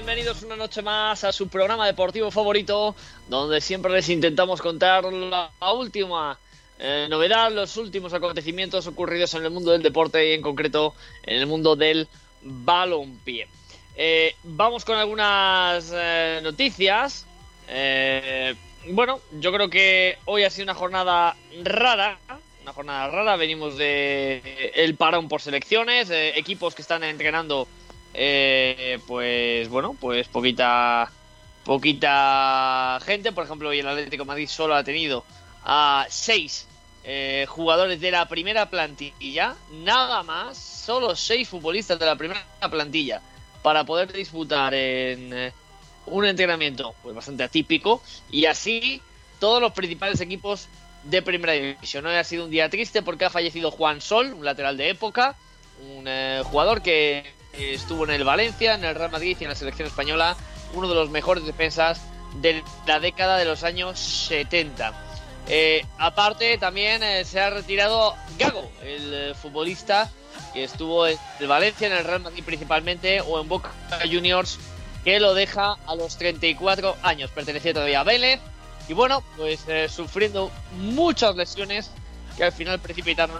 bienvenidos una noche más a su programa deportivo favorito, donde siempre les intentamos contar la última eh, novedad, los últimos acontecimientos ocurridos en el mundo del deporte y en concreto en el mundo del balompié. Eh, vamos con algunas eh, noticias. Bueno, yo creo que hoy ha sido una jornada rara, una jornada rara. Venimos de el parón por selecciones, equipos que están entrenando, eh, pues bueno, pues poquita, poquita gente. Por ejemplo, hoy el Atlético Madrid solo ha tenido a seis eh, jugadores de la primera plantilla, nada más, solo seis futbolistas de la primera plantilla para poder disputar en eh, un entrenamiento pues bastante atípico y así todos los principales equipos de primera división. Hoy ha sido un día triste porque ha fallecido Juan Sol, un lateral de época, un jugador que estuvo en el Valencia, en el Real Madrid y en la selección española, uno de los mejores defensas de la década de los años 70. Eh, aparte, también eh, se ha retirado Gago, el eh, futbolista que estuvo en el Valencia, en el Real Madrid principalmente, o en Boca Juniors, que lo deja a los 34 años. Pertenecía todavía a Vélez. Y bueno, pues eh, sufriendo muchas lesiones que al final precipitaron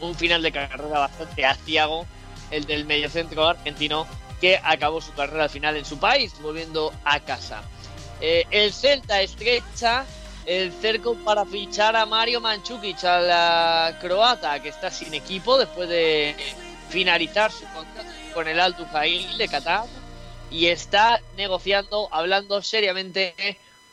un final de carrera bastante aciago, el del mediocentro argentino, que acabó su carrera al final en su país, volviendo a casa. Eh, el Celta estrecha el cerco para fichar a Mario Mandzukic, a la croata, que está sin equipo después de finalizar su contrato con el Al Jail de Qatar y está negociando, hablando seriamente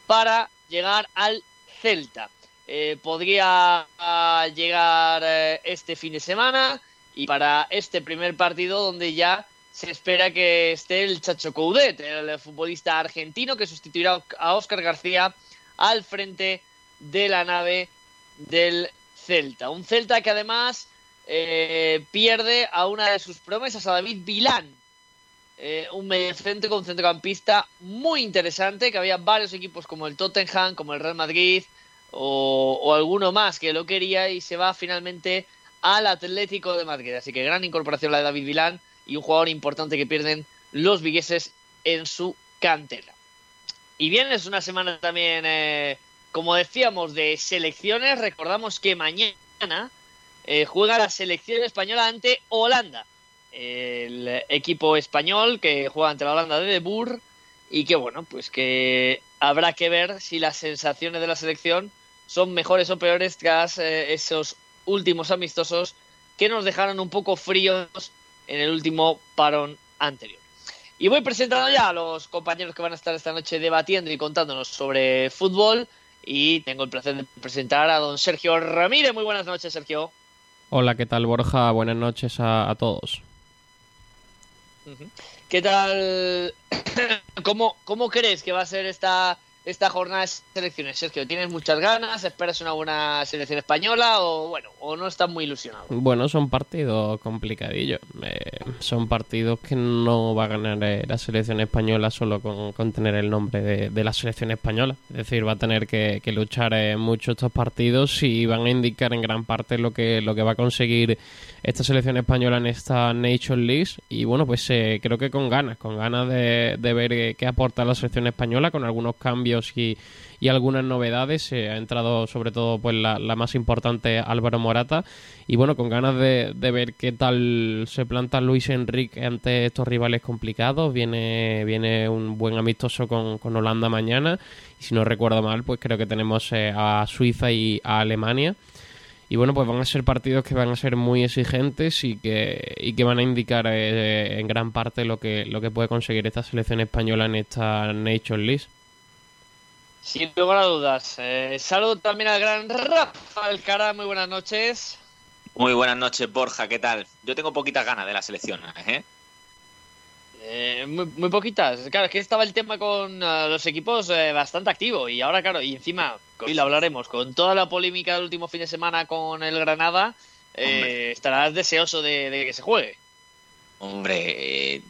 para llegar al Celta. Eh, podría ah, llegar eh, este fin de semana y para este primer partido donde ya se espera que esté el Chacho Coudet, el futbolista argentino que sustituirá a Óscar García al frente de la nave del Celta. Un Celta que además eh, pierde a una de sus promesas, a David Vilán, eh, un mediocentro con centrocampista muy interesante, que había varios equipos como el Tottenham, como el Real Madrid o, o alguno más que lo quería y se va finalmente al Atlético de Madrid. Así que gran incorporación la de David Vilán y un jugador importante que pierden los vigueses en su cantera. Y bien, es una semana también, eh, como decíamos, de selecciones. Recordamos que mañana eh, juega la selección española ante Holanda. El equipo español que juega ante la Holanda de De Boer. Y que bueno, pues que habrá que ver si las sensaciones de la selección son mejores o peores tras eh, esos últimos amistosos que nos dejaron un poco fríos en el último parón anterior. Y voy presentando ya a los compañeros que van a estar esta noche debatiendo y contándonos sobre fútbol. Y tengo el placer de presentar a don Sergio Ramírez. Muy buenas noches, Sergio. Hola, ¿qué tal Borja? Buenas noches a, a todos. ¿Qué tal? ¿Cómo, ¿Cómo crees que va a ser esta, esta jornada de selecciones, Sergio? ¿Tienes muchas ganas? ¿Esperas una buena selección española o bueno, o no estás muy ilusionado? Bueno, son partidos complicadillos. Eh, son partidos que no va a ganar eh, la selección española solo con, tener el nombre de, la selección española. Es decir, va a tener que, luchar eh, mucho estos partidos y van a indicar en gran parte lo que, lo que va a conseguir esta selección española en esta Nation League. Y bueno, pues eh, creo que con ganas, con ganas de, de ver qué aporta la selección española con algunos cambios y, algunas novedades. Eh, ha entrado sobre todo pues la, más importante Álvaro Morata y bueno, con ganas de, de, ver qué tal se planta Luis Enrique ante estos rivales complicados. Viene, viene un buen amistoso con, con Holanda mañana y si no recuerdo mal, pues creo que tenemos eh, a Suiza y a Alemania. Y bueno, pues van a ser partidos que van a ser muy exigentes y que, y que van a indicar eh, en gran parte lo que, lo que puede conseguir esta selección española en esta Nation League. Sin lugar a dudas. Eh, saludo también al gran Rafa Alcara. Muy buenas noches. Muy buenas noches, Borja. ¿Qué tal? Yo tengo poquitas ganas de la selección. ¿eh? Eh, muy, muy, poquitas. Claro, es que estaba el tema con uh, los equipos eh, bastante activo. Y ahora, claro, y encima, hoy lo hablaremos, con toda la polémica del último fin de semana con el Granada, eh, estarás deseoso de, de, que se juegue. Hombre, eh,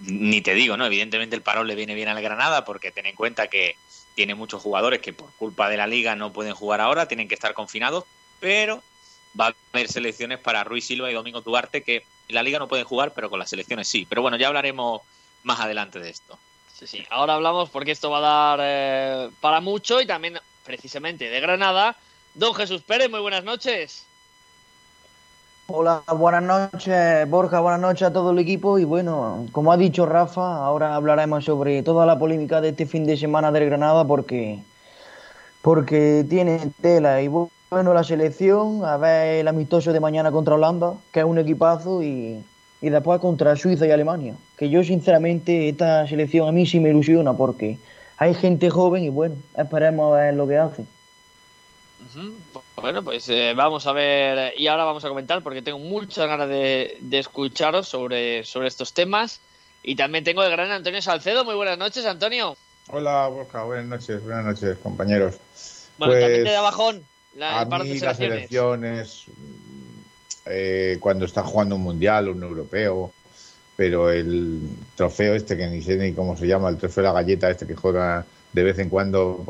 ni te digo, ¿no? Evidentemente el parón le viene bien al Granada porque ten en cuenta que tiene muchos jugadores que por culpa de la liga no pueden jugar ahora, tienen que estar confinados, pero va a haber selecciones para Ruiz Silva y Domingo Duarte, que en la liga no pueden jugar, pero con las selecciones sí. Pero bueno, ya hablaremos más adelante de esto. Sí, sí. Ahora hablamos porque esto va a dar eh, para mucho y también precisamente de Granada. Don Jesús Pérez, muy buenas noches. Hola, buenas noches Borja, buenas noches a todo el equipo y bueno, como ha dicho Rafa, ahora hablaremos sobre toda la polémica de este fin de semana del Granada porque porque tiene tela y bueno la selección, a ver el amistoso de mañana contra Holanda, que es un equipazo y, y después contra Suiza y Alemania, que yo sinceramente esta selección a mí sí me ilusiona porque hay gente joven y bueno, esperemos a ver lo que hace. Bueno, pues eh, vamos a ver y ahora vamos a comentar porque tengo muchas ganas de, escucharos sobre, sobre estos temas y también tengo el gran Antonio Salcedo. Muy buenas noches, Antonio. Hola, Borja. Buenas noches, buenas noches, compañeros. Bueno, también te da pues, bajón la, a mí las elecciones eh, cuando está jugando un mundial, un europeo, pero el trofeo este que ni sé ni cómo se llama, el trofeo de la galleta este que juega de vez en cuando,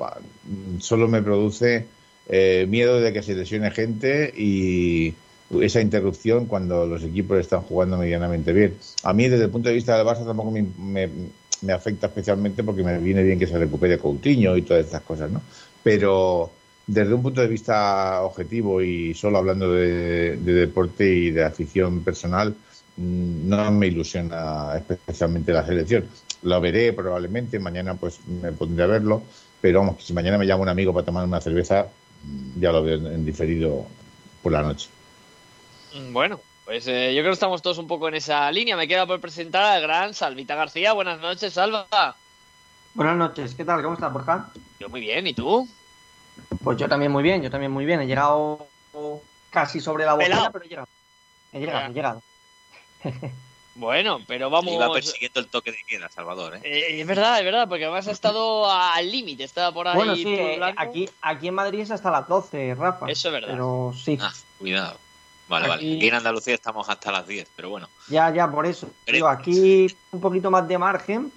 solo me produce eh, miedo de que se lesione gente y esa interrupción cuando los equipos están jugando medianamente bien. A mí, desde el punto de vista del Barça, tampoco me, afecta especialmente porque me viene bien que se recupere Coutinho y todas estas cosas, ¿no? Pero desde un punto de vista objetivo y solo hablando de, deporte y de afición personal, mm, no me ilusiona especialmente la selección. Lo veré probablemente, mañana pues me pondré a verlo, pero vamos, si mañana me llama un amigo para tomar una cerveza, ya lo veo en diferido por la noche. Mm, bueno, pues eh, yo creo que estamos todos un poco en esa línea. Me queda por presentar al gran Salvita García. Buenas noches, Salva. Buenas noches, ¿qué tal? ¿Cómo estás, Borja? Yo muy bien, ¿y tú? Pues yo también muy bien, yo también muy bien. He llegado casi sobre la botella, pero he llegado. He llegado, he llegado. Bueno, pero vamos. Iba persiguiendo el toque de queda, Salvador. ¿eh? Eh, es verdad, es verdad, porque además ha estado al límite, estaba por ahí. Bueno, sí, eh, aquí, aquí en Madrid es hasta las 12, Rafa. Eso es verdad. Pero sí. Ah, cuidado. Vale, vale. Aquí en Andalucía estamos hasta las 10, pero bueno. Ya, ya, por eso. Digo, aquí un poquito más de margen,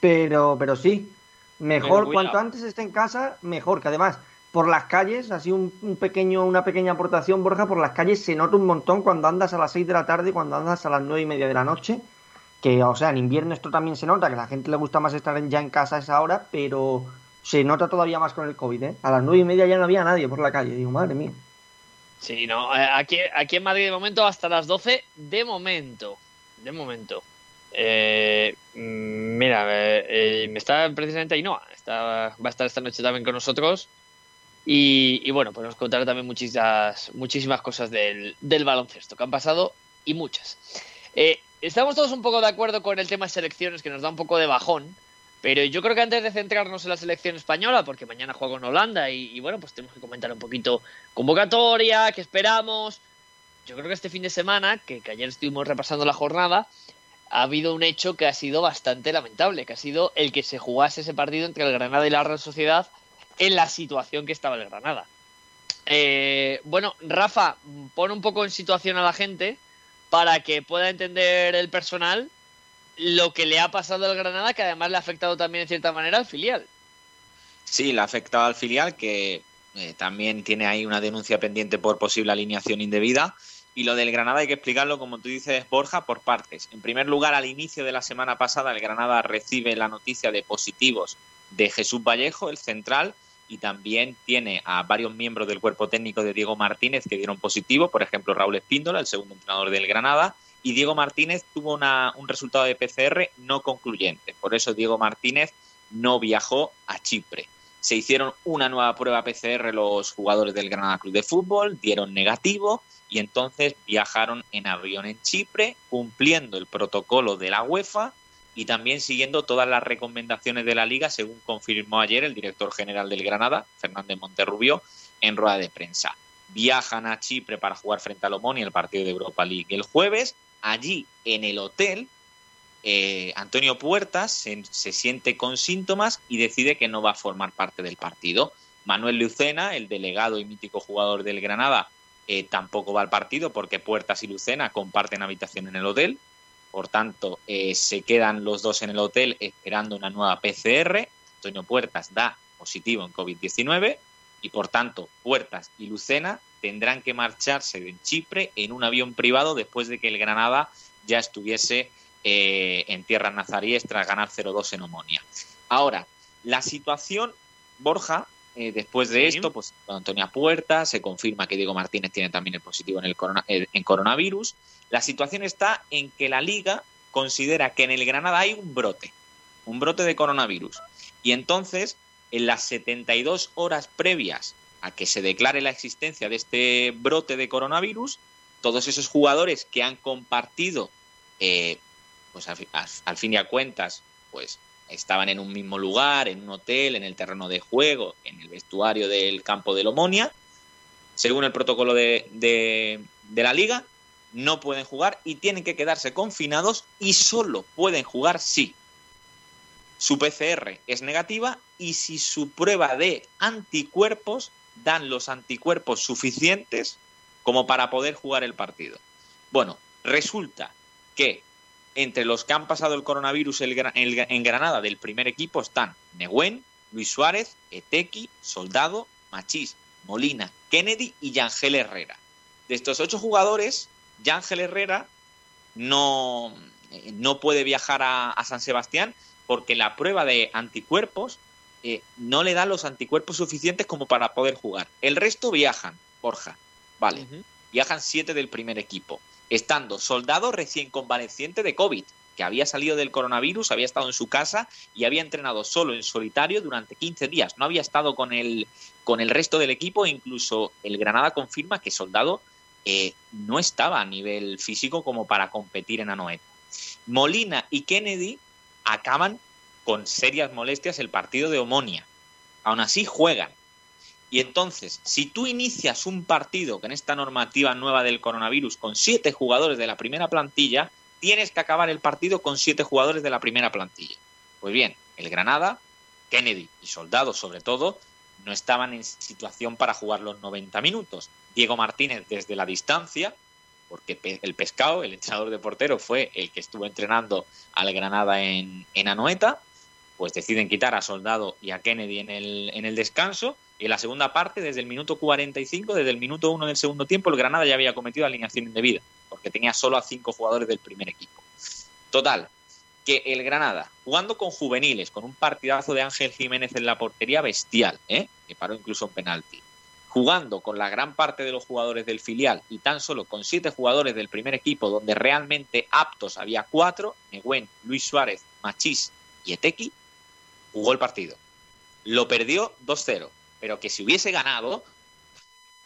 pero, pero sí. Mejor, cuanto antes esté en casa, mejor. Que además, por las calles, así un, un, pequeño, una pequeña aportación, Borja, por las calles se nota un montón cuando andas a las 6 de la tarde cuando andas a las nueve y media de la noche. Que, o sea, en invierno esto también se nota, que la gente le gusta más estar ya en casa a esa hora, pero se nota todavía más con el COVID, ¿eh? A las nueve y media ya no había nadie por la calle. Digo, madre mía. Sí, no, eh, aquí, aquí en Madrid de momento hasta las 12, de momento. De momento. Eh, mm, mira, eh, me está precisamente Ainhoa, está, va a estar esta noche también con nosotros. Y, bueno, pues nos contará también muchísimas, muchísimas cosas del, baloncesto que han pasado y muchas. Eh, estamos todos un poco de acuerdo con el tema de selecciones, que nos da un poco de bajón. Pero yo creo que antes de centrarnos en la selección española, porque mañana juega con Holanda y, bueno, pues tenemos que comentar un poquito convocatoria, qué esperamos. Yo creo que este fin de semana, que, que ayer estuvimos repasando la jornada, ha habido un hecho que ha sido bastante lamentable, que ha sido el que se jugase ese partido entre el Granada y la Real Sociedad en la situación que estaba el Granada. Eh, bueno, Rafa, pon un poco en situación a la gente para que pueda entender el personal lo que le ha pasado al Granada, que además le ha afectado también en cierta manera al filial. Sí, le ha afectado al filial, que eh, también tiene ahí una denuncia pendiente por posible alineación indebida. Y lo del Granada hay que explicarlo, como tú dices, Borja, por partes. En primer lugar, al inicio de la semana pasada, el Granada recibe la noticia de positivos de Jesús Vallejo, el central, y también tiene a varios miembros del cuerpo técnico de Diego Martínez que dieron positivo, por ejemplo Raúl Espíndola, el segundo entrenador del Granada, y Diego Martínez tuvo un resultado de PCR no concluyente. Por eso Diego Martínez no viajó a Chipre. Se hicieron una nueva prueba PCR los jugadores del Granada Club de Fútbol, dieron negativo y entonces viajaron en avión en Chipre, cumpliendo el protocolo de la UEFA y también siguiendo todas las recomendaciones de la liga, según confirmó ayer el director general del Granada, Fernández Monterrubio, en rueda de prensa. Viajan a Chipre para jugar frente a Lomón y el partido de Europa League el jueves. Allí, en el hotel, eh, Antonio Puertas se, siente con síntomas y decide que no va a formar parte del partido. Manuel Lucena, el delegado y mítico jugador del Granada, eh, tampoco va al partido porque Puertas y Lucena comparten habitación en el hotel. Por tanto, eh, se quedan los dos en el hotel esperando una nueva PCR. Antonio Puertas da positivo en COVID-19 y por tanto Puertas y Lucena tendrán que marcharse de Chipre en un avión privado después de que el Granada ya estuviese eh, en tierras nazaríes tras ganar 0-2 en Omonia. Ahora, la situación, Borja, eh, después de esto, pues Antonia Puerta, se confirma que Diego Martínez tiene también el positivo en, el eh, en coronavirus. La situación está en que la liga considera que en el Granada hay un brote, un brote de coronavirus. Y entonces, en las 72 horas previas a que se declare la existencia de este brote de coronavirus, todos esos jugadores que han compartido, eh, pues al, fin y a cuentas, pues estaban en un mismo lugar, en un hotel, en el terreno de juego, en el vestuario del campo de Lomonia, según el protocolo de, de la liga, no pueden jugar y tienen que quedarse confinados y solo pueden jugar si su PCR es negativa y si su prueba de anticuerpos dan los anticuerpos suficientes como para poder jugar el partido. Bueno, resulta que entre los que han pasado el coronavirus en Granada del primer equipo están Neguen, Luis Suárez, Etequi, Soldado, Machís, Molina, Kennedy y Yangel Herrera. De estos ocho jugadores, Yangel Herrera no, eh, no puede viajar a, San Sebastián porque la prueba de anticuerpos eh, no le da los anticuerpos suficientes como para poder jugar. El resto viajan, Borja. Vale. Viajan siete del primer equipo. Estando soldado recién convaleciente de COVID, que había salido del coronavirus, había estado en su casa y había entrenado solo en solitario durante 15 días. No había estado con el, con el resto del equipo e incluso el Granada confirma que Soldado eh, no estaba a nivel físico como para competir en Anoeta. Molina y Kennedy acaban con serias molestias el partido de Omonia. Aún así juegan. Y entonces, si tú inicias un partido con esta normativa nueva del coronavirus con siete jugadores de la primera plantilla, tienes que acabar el partido con siete jugadores de la primera plantilla. Pues bien, el Granada, Kennedy y Soldado sobre todo, no estaban en situación para jugar los 90 minutos. Diego Martínez desde la distancia, porque el pescado, el entrenador de portero, fue el que estuvo entrenando al Granada en, en Anoeta, pues deciden quitar a Soldado y a Kennedy en el, en el descanso. Y en la segunda parte, desde el minuto 45, desde el minuto 1 del segundo tiempo, el Granada ya había cometido alineación indebida, porque tenía solo a cinco jugadores del primer equipo. Total, que el Granada, jugando con juveniles, con un partidazo de Ángel Jiménez en la portería bestial, ¿eh? que paró incluso en penalti, jugando con la gran parte de los jugadores del filial y tan solo con siete jugadores del primer equipo, donde realmente aptos había cuatro, Neguen, Luis Suárez, Machís y Etequi, jugó el partido. Lo perdió 2-0, pero que si hubiese ganado,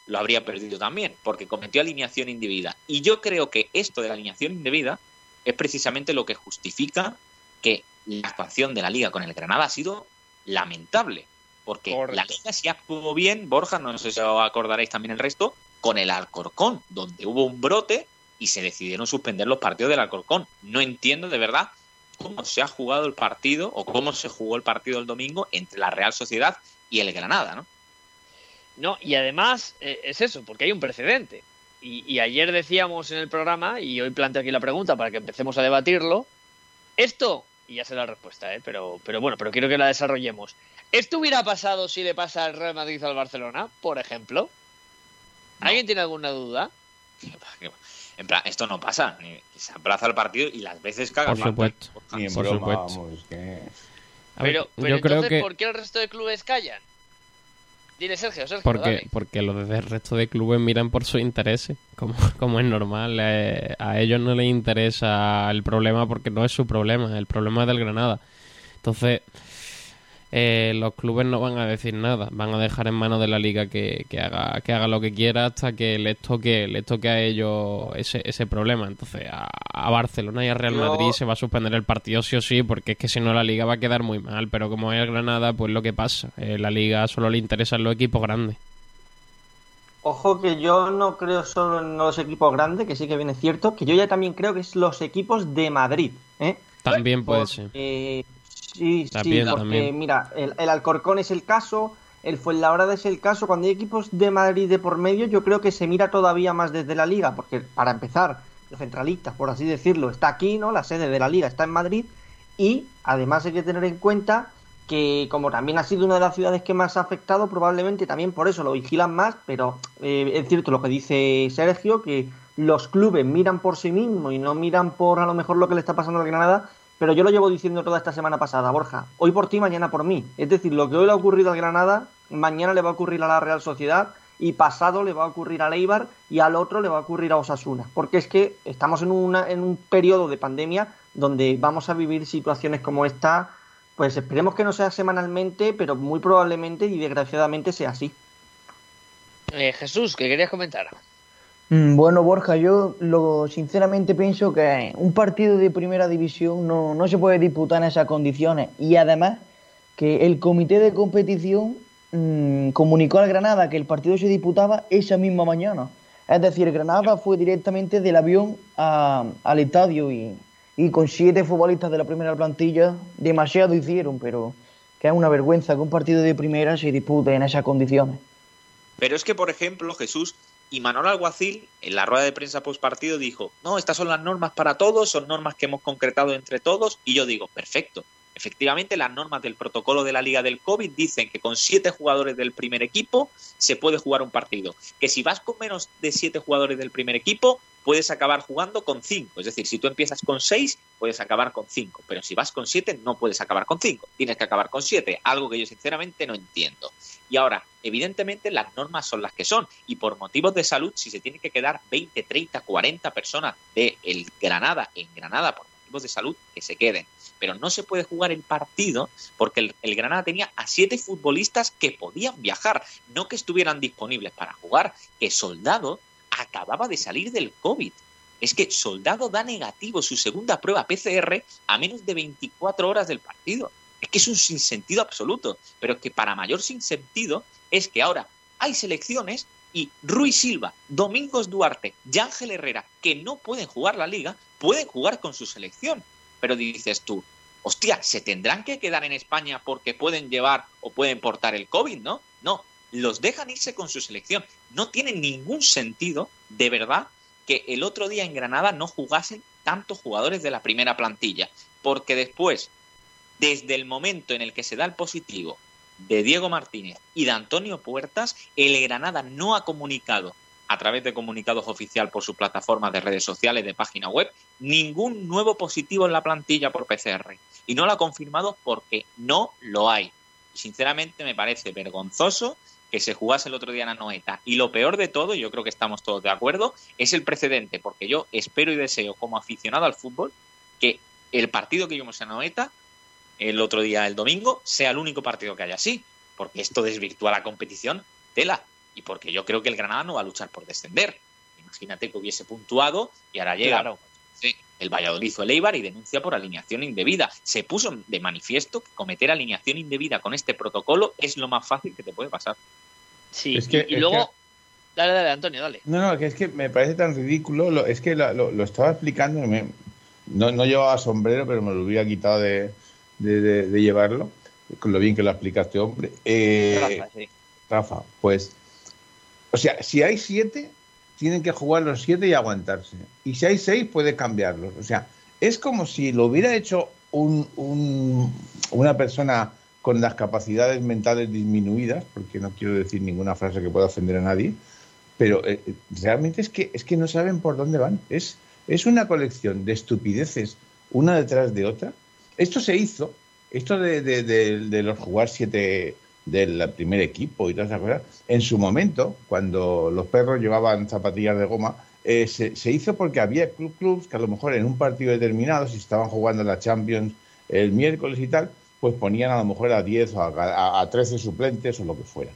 lo habría perdido también, porque cometió alineación indebida. Y yo creo que esto de la alineación indebida es precisamente lo que justifica que la actuación de la liga con el Granada ha sido lamentable. Porque la liga sí actuó bien, Borja, no sé si os acordaréis también el resto, con el Alcorcón, donde hubo un brote y se decidieron suspender los partidos del Alcorcón. No entiendo de verdad cómo se ha jugado el partido o cómo se jugó el partido el domingo entre la Real Sociedad y el Granada, ¿no? No, y además eh, es eso, porque hay un precedente. Y, ayer decíamos en el programa, y hoy planteo aquí la pregunta para que empecemos a debatirlo, esto, y ya sé la respuesta, ¿eh? pero, pero bueno, pero quiero que la desarrollemos. ¿Esto hubiera pasado si le pasa al Real Madrid al Barcelona, por ejemplo? ¿Alguien tiene alguna duda? En plan, esto no pasa. Se abraza el partido y las veces caga. Por supuesto. Ni en broma, vamos, que... Pero, pero entonces, ¿por qué el resto de clubes callan? Sergio, porque, porque los del resto de clubes miran por sus intereses, como, como es normal. Eh, a ellos no les interesa el problema porque no es su problema, el problema es del Granada. Entonces, eh, los clubes no van a decir nada, van a dejar en manos de la liga que, haga, que haga lo que quiera hasta que les toque, les toque a ellos ese, ese problema. Entonces a, Barcelona y a Real Madrid se va a suspender el partido sí o sí, porque es que si no la liga va a quedar muy mal. Pero como es Granada, pues lo que pasa, eh, la liga solo le interesan los equipos grandes. Ojo que yo no creo solo en los equipos grandes, que sí que viene cierto, que yo ya también creo que es los equipos de Madrid. ¿eh? También puede ser. Sí, sí, porque mira, el, Alcorcón es el caso, el Fuenlabrada es el caso. Cuando hay equipos de Madrid de por medio, yo creo que se mira todavía más desde la liga, porque para empezar, el centralista, por así decirlo, está aquí, ¿no? La sede de la liga está en Madrid y además hay que tener en cuenta que como también ha sido una de las ciudades que más ha afectado, probablemente también por eso lo vigilan más, pero eh, es cierto lo que dice Sergio, que los clubes miran por sí mismos y no miran por a lo mejor lo que le está pasando a Granada, pero yo lo llevo diciendo toda esta semana pasada, Borja, hoy por ti, mañana por mí. Es decir, lo que hoy le ha ocurrido a Granada, mañana le va a ocurrir a la Real Sociedad y pasado le va a ocurrir a Leibar y al otro le va a ocurrir a Osasuna, porque es que estamos en, en un periodo de pandemia donde vamos a vivir situaciones como esta pues esperemos que no sea semanalmente, pero muy probablemente y desgraciadamente sea así. Eh, Jesús, ¿qué querías comentar? Mm, bueno, Borja, yo lo sinceramente pienso que un partido de primera división no, no se puede disputar en esas condiciones y además que el comité de competición mm, comunicó al Granada que el partido se disputaba esa misma mañana. Es decir, Granada fue directamente del avión al estadio y, y con siete futbolistas de la primera plantilla demasiado hicieron, pero que es una vergüenza que un partido de primera se dispute en esas condiciones. Pero es que, por ejemplo, Jesús y Manuel Alguacil, en la rueda de prensa post partido, dijo: No, estas son las normas para todos, son normas que hemos concretado entre todos. Y yo digo: Perfecto. Efectivamente, las normas del protocolo de la Liga del COVID dicen que con siete jugadores del primer equipo se puede jugar un partido. Que si vas con menos de siete jugadores del primer equipo, puedes acabar jugando con cinco. Es decir, si tú empiezas con seis, puedes acabar con cinco. Pero si vas con siete, no puedes acabar con cinco. Tienes que acabar con siete. Algo que yo sinceramente no entiendo. Y ahora, evidentemente las normas son las que son. Y por motivos de salud, si se tiene que quedar 20, 30, 40 personas de el Granada en Granada por motivos de salud, que se queden pero no se puede jugar el partido porque el, Granada tenía a siete futbolistas que podían viajar, no que estuvieran disponibles para jugar, que Soldado acababa de salir del COVID. Es que Soldado da negativo su segunda prueba PCR a menos de 24 horas del partido. Es que es un sinsentido absoluto, pero que para mayor sinsentido es que ahora hay selecciones y Ruiz Silva, Domingos Duarte y Ángel Herrera, que no pueden jugar la liga, pueden jugar con su selección. Pero dices tú, hostia, se tendrán que quedar en España porque pueden llevar o pueden portar el COVID, ¿no? No, los dejan irse con su selección. No tiene ningún sentido, de verdad, que el otro día en Granada no jugasen tantos jugadores de la primera plantilla, porque después, desde el momento en el que se da el positivo de Diego Martínez y de Antonio Puertas, el Granada no ha comunicado a través de comunicados oficial por su plataforma de redes sociales, de página web, ningún nuevo positivo en la plantilla por PCR. Y no lo ha confirmado porque no lo hay. Sinceramente me parece vergonzoso que se jugase el otro día en Anoeta. Y lo peor de todo, yo creo que estamos todos de acuerdo, es el precedente, porque yo espero y deseo como aficionado al fútbol que el partido que vimos en Anoeta el otro día, el domingo, sea el único partido que haya así, porque esto desvirtúa la competición, tela y porque yo creo que el Granada no va a luchar por descender. Imagínate que hubiese puntuado y ahora llega el Valladolid hizo el Eibar y denuncia por alineación indebida. Se puso de manifiesto que cometer alineación indebida con este protocolo es lo más fácil que te puede pasar. Sí, y, luego... Dale, dale, Antonio, dale. No, no, que es que me parece tan ridículo. es que lo, estaba explicando. no, no llevaba sombrero, pero me lo hubiera quitado de, llevarlo. Con lo bien que lo explicaste, hombre. Eh, Rafa, sí. Rafa, pues o sea, si hay siete, tienen que jugar los siete y aguantarse. Y si hay seis, puede cambiarlos. O sea, es como si lo hubiera hecho una persona con las capacidades mentales disminuidas, porque no quiero decir ninguna frase que pueda ofender a nadie, pero eh, realmente es que, es que no saben por dónde van. Es, es una colección de estupideces una detrás de otra. Esto se hizo, esto de, de, de los jugar siete, del primer equipo y todas esas cosas, en su momento, cuando los perros llevaban zapatillas de goma, eh, se, hizo porque había club clubs que a lo mejor en un partido determinado, si estaban jugando la Champions el miércoles y tal, pues ponían a lo mejor a 10 o a, a 13 suplentes o lo que fuera.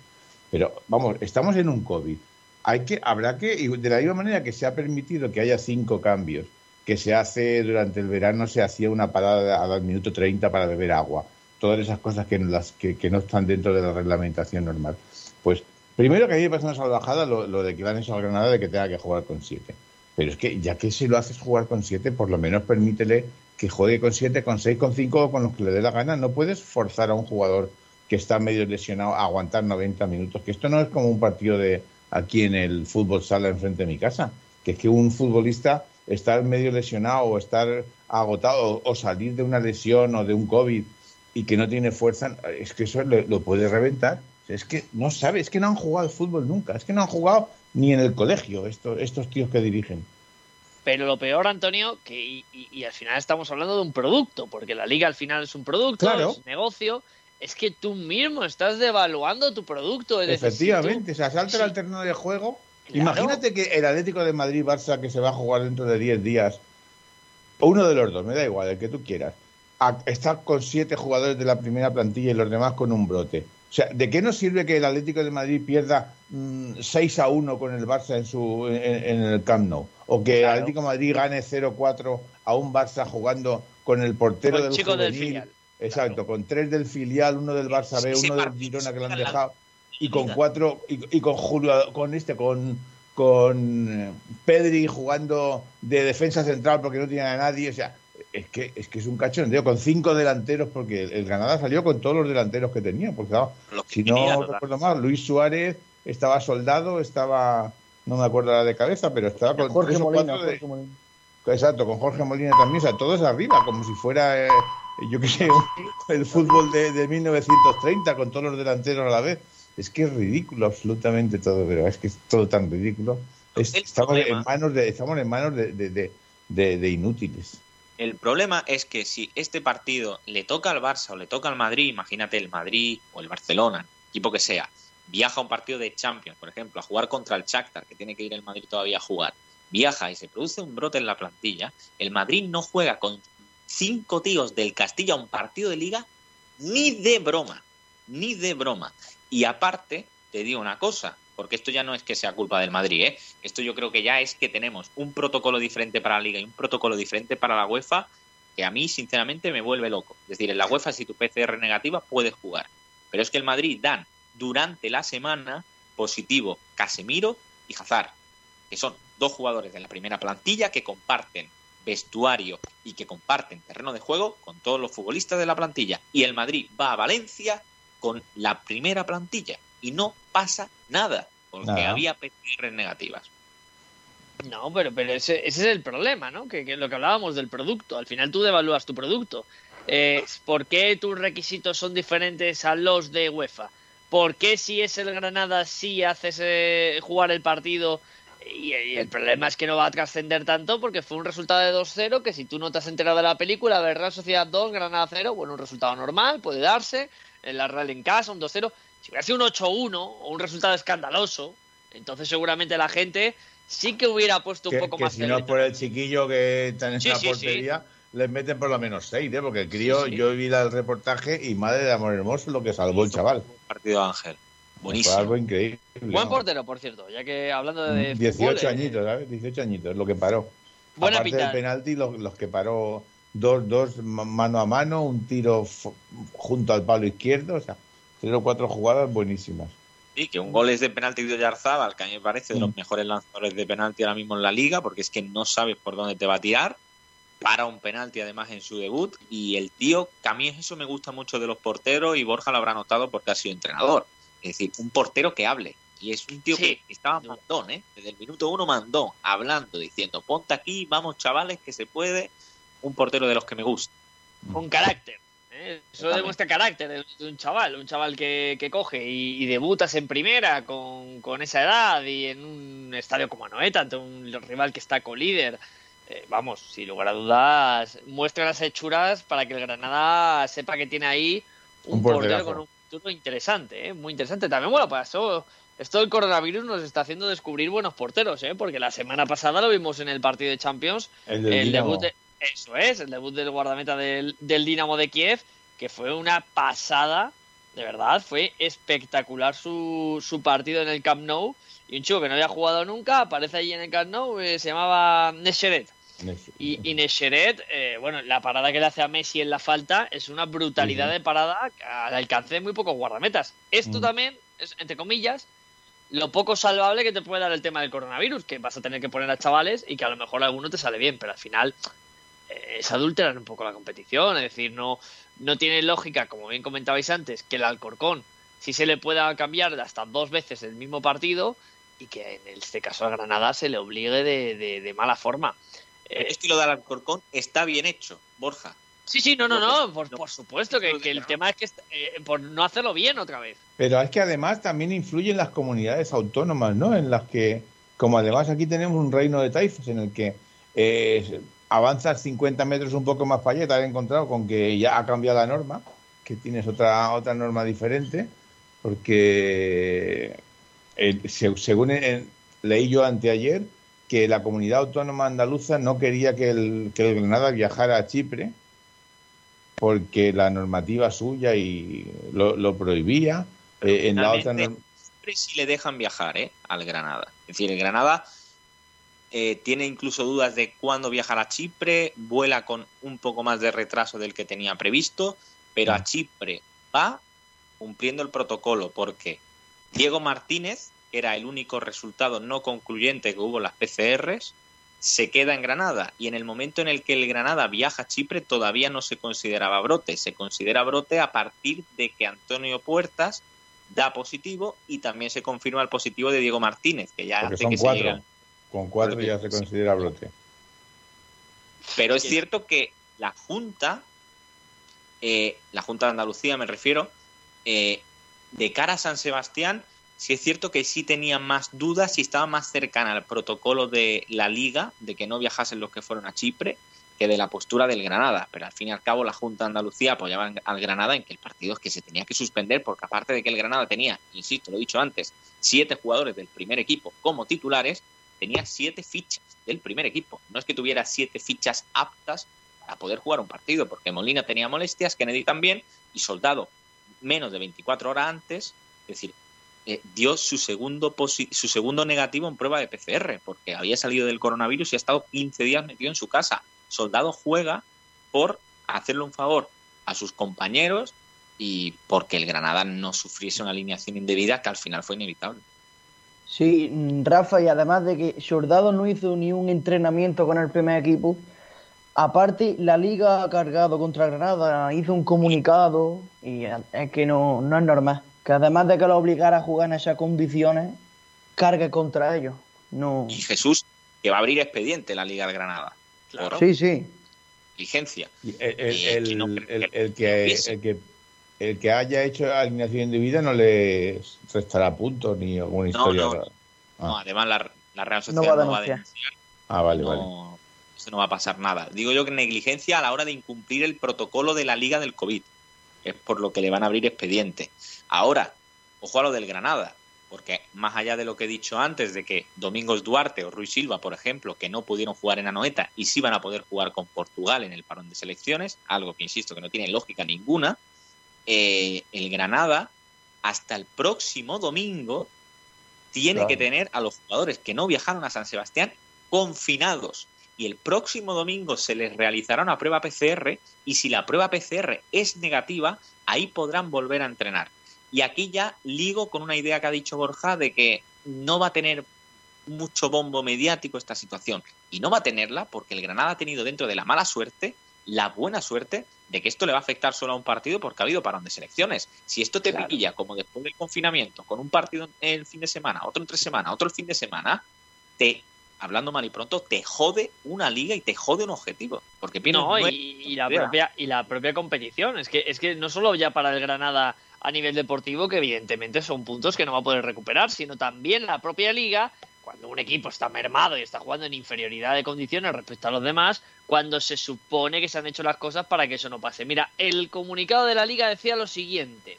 Pero vamos, estamos en un COVID. Hay que, habrá que, y de la misma manera que se ha permitido que haya cinco cambios, que se hace durante el verano, se hacía una parada al minuto 30 para beber agua todas esas cosas que, las, que, no están dentro de la reglamentación normal. Pues primero que a mí me parece una lo, de que van a Granada de que tenga que jugar con siete. Pero es que ya que si lo haces jugar con siete, por lo menos permítele que juegue con siete, con seis, con cinco o con los que le dé la gana. No puedes forzar a un jugador que está medio lesionado a aguantar 90 minutos. Que esto no es como un partido de aquí en el fútbol sala enfrente de mi casa. Que es que un futbolista estar medio lesionado o estar agotado o salir de una lesión o de un COVID y que no tiene fuerza, es que eso lo, puede reventar. Es que no sabe, es que no han jugado fútbol nunca, es que no han jugado ni en el colegio estos, estos tíos que dirigen. Pero lo peor, Antonio, que y, al final estamos hablando de un producto, porque la liga al final es un producto, es un negocio, es que tú mismo estás devaluando tu producto. Efectivamente, o sea, salta el terreno de juego. Imagínate que el Atlético de Madrid-Barça que se va a jugar dentro de 10 días, uno de los dos, me da igual, el que tú quieras, está con siete jugadores de la primera plantilla y los demás con un brote. O sea, ¿de qué nos sirve que el Atlético de Madrid pierda 6 mm, a 1 con el Barça en, su, en, el Camp Nou? O que el Atlético de Madrid gane 0-4 a un Barça jugando con el portero del chico del filial. Exacto, con tres del filial, uno del Barça B, uno del Girona que lo han dejado, y con cuatro, y, con Julio, con este, con, con Pedri jugando de defensa central porque no tiene a nadie, o sea, es que es que es un cachondeo con cinco delanteros porque el, Granada salió con todos los delanteros que tenía porque si no recuerdo mal Luis Suárez estaba soldado estaba no me acuerdo la de cabeza pero estaba con Jorge Molina, exacto con Jorge Molina también o sea todos arriba como si fuera eh, yo qué sé el fútbol de, de 1930 con todos los delanteros a la vez. Es que es ridículo absolutamente todo pero es que es todo tan ridículo. Estamos, en manos de estamos en manos de, de inútiles el problema es que si este partido le toca al Barça o le toca al Madrid, imagínate el Madrid o el Barcelona, equipo que sea, viaja a un partido de Champions, por ejemplo, a jugar contra el Shakhtar, que tiene que ir el Madrid todavía a jugar, viaja y se produce un brote en la plantilla, el Madrid no juega con cinco tíos del Castilla a un partido de liga ni de broma, ni de broma. Y aparte, te digo una cosa, porque esto ya no es que sea culpa del Madrid, ¿eh? esto yo creo que ya es que tenemos un protocolo diferente para la Liga y un protocolo diferente para la UEFA que a mí sinceramente me vuelve loco. Es decir, en la UEFA si tu PCR negativa puedes jugar, pero es que el Madrid dan durante la semana positivo Casemiro y Hazard, que son dos jugadores de la primera plantilla que comparten vestuario y que comparten terreno de juego con todos los futbolistas de la plantilla. Y el Madrid va a Valencia con la primera plantilla y no pasa nada, porque había PCR negativas. No, pero, pero ese, ese es el problema, ¿no? Que, lo que hablábamos del producto. Al final tú devalúas tu producto. Eh, ¿Por qué tus requisitos son diferentes a los de UEFA? ¿Por qué si es el Granada sí haces eh, jugar el partido? Y, el problema es que no va a trascender tanto porque fue un resultado de 2-0 que si tú no te has enterado de la película, ver Real Sociedad 2, Granada 0, bueno, un resultado normal, puede darse. En la Real en casa, un 2-0. Si hubiera sido un 8-1 o un resultado escandaloso, entonces seguramente la gente sí que hubiera puesto un poco que más. Si no por el chiquillo que está en esa portería, les meten por lo menos 6, ¿eh? porque el crío, yo vi el reportaje y madre de amor hermoso lo que salvó el chaval. Partido Ángel. Buenísimo. Fue algo increíble. Buen portero, por cierto, ya que hablando de. 18 eh, añitos, ¿sabes? 18 añitos, lo que paró. Buena Aparte del penalti, los, los que paró dos, dos mano a mano, un tiro junto al palo izquierdo, o sea, tres o cuatro jugadas buenísimas. Sí, que un gol es de penalti de Oyarzábal, que a mí me parece de los mm. mejores lanzadores de penalti ahora mismo en la liga, porque es que no sabes por dónde te va a tirar. Para un penalti además en su debut. Y el tío, que a mí eso me gusta mucho de los porteros, y Borja lo habrá notado porque ha sido entrenador. Es decir, un portero que hable. Y es un tío que estaba mandón, ¿eh? Desde el minuto uno mandón, hablando, diciendo, ponte aquí, vamos chavales, que se puede. Un portero de los que me gusta. Con carácter. ¿Eh? Eso demuestra carácter de, un chaval, un chaval que, coge y, debutas en primera con, esa edad y en un estadio como Anoeta, ante un rival que está co-líder. Eh, vamos, sin lugar a dudas, muestra las hechuras para que el Granada sepa que tiene ahí un, portero con un futuro interesante, ¿eh? muy interesante. También, bueno, pasó. Esto del coronavirus nos está haciendo descubrir buenos porteros, ¿eh? porque la semana pasada lo vimos en el partido de Champions, el, debut de, eso es, el debut del guardameta del, del Dinamo de Kiev, que fue una pasada, de verdad, fue espectacular su, su partido en el Camp Nou. Y un chico que no había jugado nunca aparece ahí en el Camp Nou, eh, se llamaba Nesheret. Y, y Nesheret, eh, bueno, la parada que le hace a Messi en la falta es una brutalidad de parada al alcance de muy pocos guardametas. Esto mm. también es, entre comillas, lo poco salvable que te puede dar el tema del coronavirus, que vas a tener que poner a chavales y que a lo mejor alguno te sale bien, pero al final es adulterar un poco la competición, es decir, no, no tiene lógica, como bien comentabais antes, que el Alcorcón si se le pueda cambiar hasta dos veces el mismo partido y que en este caso a Granada se le obligue de, de, mala forma. El estilo del Alcorcón está bien hecho, Borja. Sí, sí, no, no, no, por, supuesto que, el tema es que eh, por no hacerlo bien otra vez. Pero es que además también influyen las comunidades autónomas, ¿no? En las que, como además aquí tenemos un reino de taifas en el que eh, avanzas 50 metros un poco más para allá, te has encontrado con que ya ha cambiado la norma, que tienes otra, otra norma diferente, porque eh, según leí yo anteayer, que la comunidad autónoma andaluza no quería que el, que el Granada viajara a Chipre porque la normativa suya y lo, prohibía. Eh, en la otra Siempre si le dejan viajar ¿eh? al Granada. Es decir, el Granada eh, tiene incluso dudas de cuándo viajar a Chipre, vuela con un poco más de retraso del que tenía previsto, pero a. Chipre va cumpliendo el protocolo porque Diego Martínez, que era el único resultado no concluyente que hubo en las PCRs, se queda en Granada y en el momento en el que el Granada viaja a Chipre todavía no se consideraba brote, se considera brote a partir de que Antonio Puertas da positivo y también se confirma el positivo de Diego Martínez, que ya hace que cuatro. Con cuatro ya se considera brote. Pero es cierto que la Junta, eh, la Junta de Andalucía me refiero, eh, de cara a San Sebastián, sí es cierto que sí tenía más dudas y estaba más cercana al protocolo de la liga, de que no viajasen los que fueron a Chipre, que de la postura del Granada. Pero al fin y al cabo la Junta de Andalucía apoyaba al Granada en que el partido es que se tenía que suspender porque aparte de que el Granada tenía, insisto, lo he dicho antes, siete jugadores del primer equipo como titulares, tenía siete fichas del primer equipo. No es que tuviera siete fichas aptas para poder jugar un partido, porque Molina tenía molestias, Kennedy también, y Soldado menos de 24 horas antes, es decir, eh, dio su segundo, su segundo negativo en prueba de PCR, porque había salido del coronavirus y ha estado 15 días metido en su casa. Soldado juega por hacerle un favor a sus compañeros y porque el Granada no sufriese una alineación indebida que al final fue inevitable. Sí, Rafa, y además de que Soldado no hizo ni un entrenamiento con el primer equipo, aparte la liga ha cargado contra Granada, hizo un comunicado y es que no, no es normal que además de que lo obligara a jugar en esas condiciones, cargue contra ellos. No. Y Jesús, que va a abrir expediente la Liga de Granada. Claro. Sí, sí. Licencia. El, que, el, que, haya hecho alineación vida no le restará puntos ni alguna historia. No, no. además la, la, Real Sociedad no va, a denunciar. Ah, vale, vale. Eso no va a pasar nada. Digo yo que negligencia a la hora de incumplir el protocolo de la Liga del COVID. Es por lo que le van a abrir expediente. Ahora, ojo a lo del Granada, porque más allá de lo que he dicho antes, de que Domingos Duarte o Ruiz Silva, por ejemplo, que no pudieron jugar en Anoeta y sí van a poder jugar con Portugal en el parón de selecciones, algo que insisto que no tiene lógica ninguna, eh, el Granada hasta el próximo domingo tiene que tener a los jugadores que no viajaron a San Sebastián confinados. Y el próximo domingo se les realizará una prueba PCR y si la prueba PCR es negativa, ahí podrán volver a entrenar. Y aquí ya ligo con una idea que ha dicho Borja de que no va a tener mucho bombo mediático esta situación. Y no va a tenerla porque el Granada ha tenido dentro de la mala suerte la buena suerte de que esto le va a afectar solo a un partido porque ha habido parón de selecciones. Si esto te piquilla como después del confinamiento, con un partido el fin de semana, otro entre semana, otro el fin de semana, te hablando mal y pronto, te jode una liga y te jode un objetivo. Porque no, y, la propia, y la propia competición. Es que, es que no solo ya para el Granada a nivel deportivo, que evidentemente son puntos que no va a poder recuperar, sino también la propia liga, cuando un equipo está mermado y está jugando en inferioridad de condiciones respecto a los demás, cuando se supone que se han hecho las cosas para que eso no pase. Mira, el comunicado de la liga decía lo siguiente.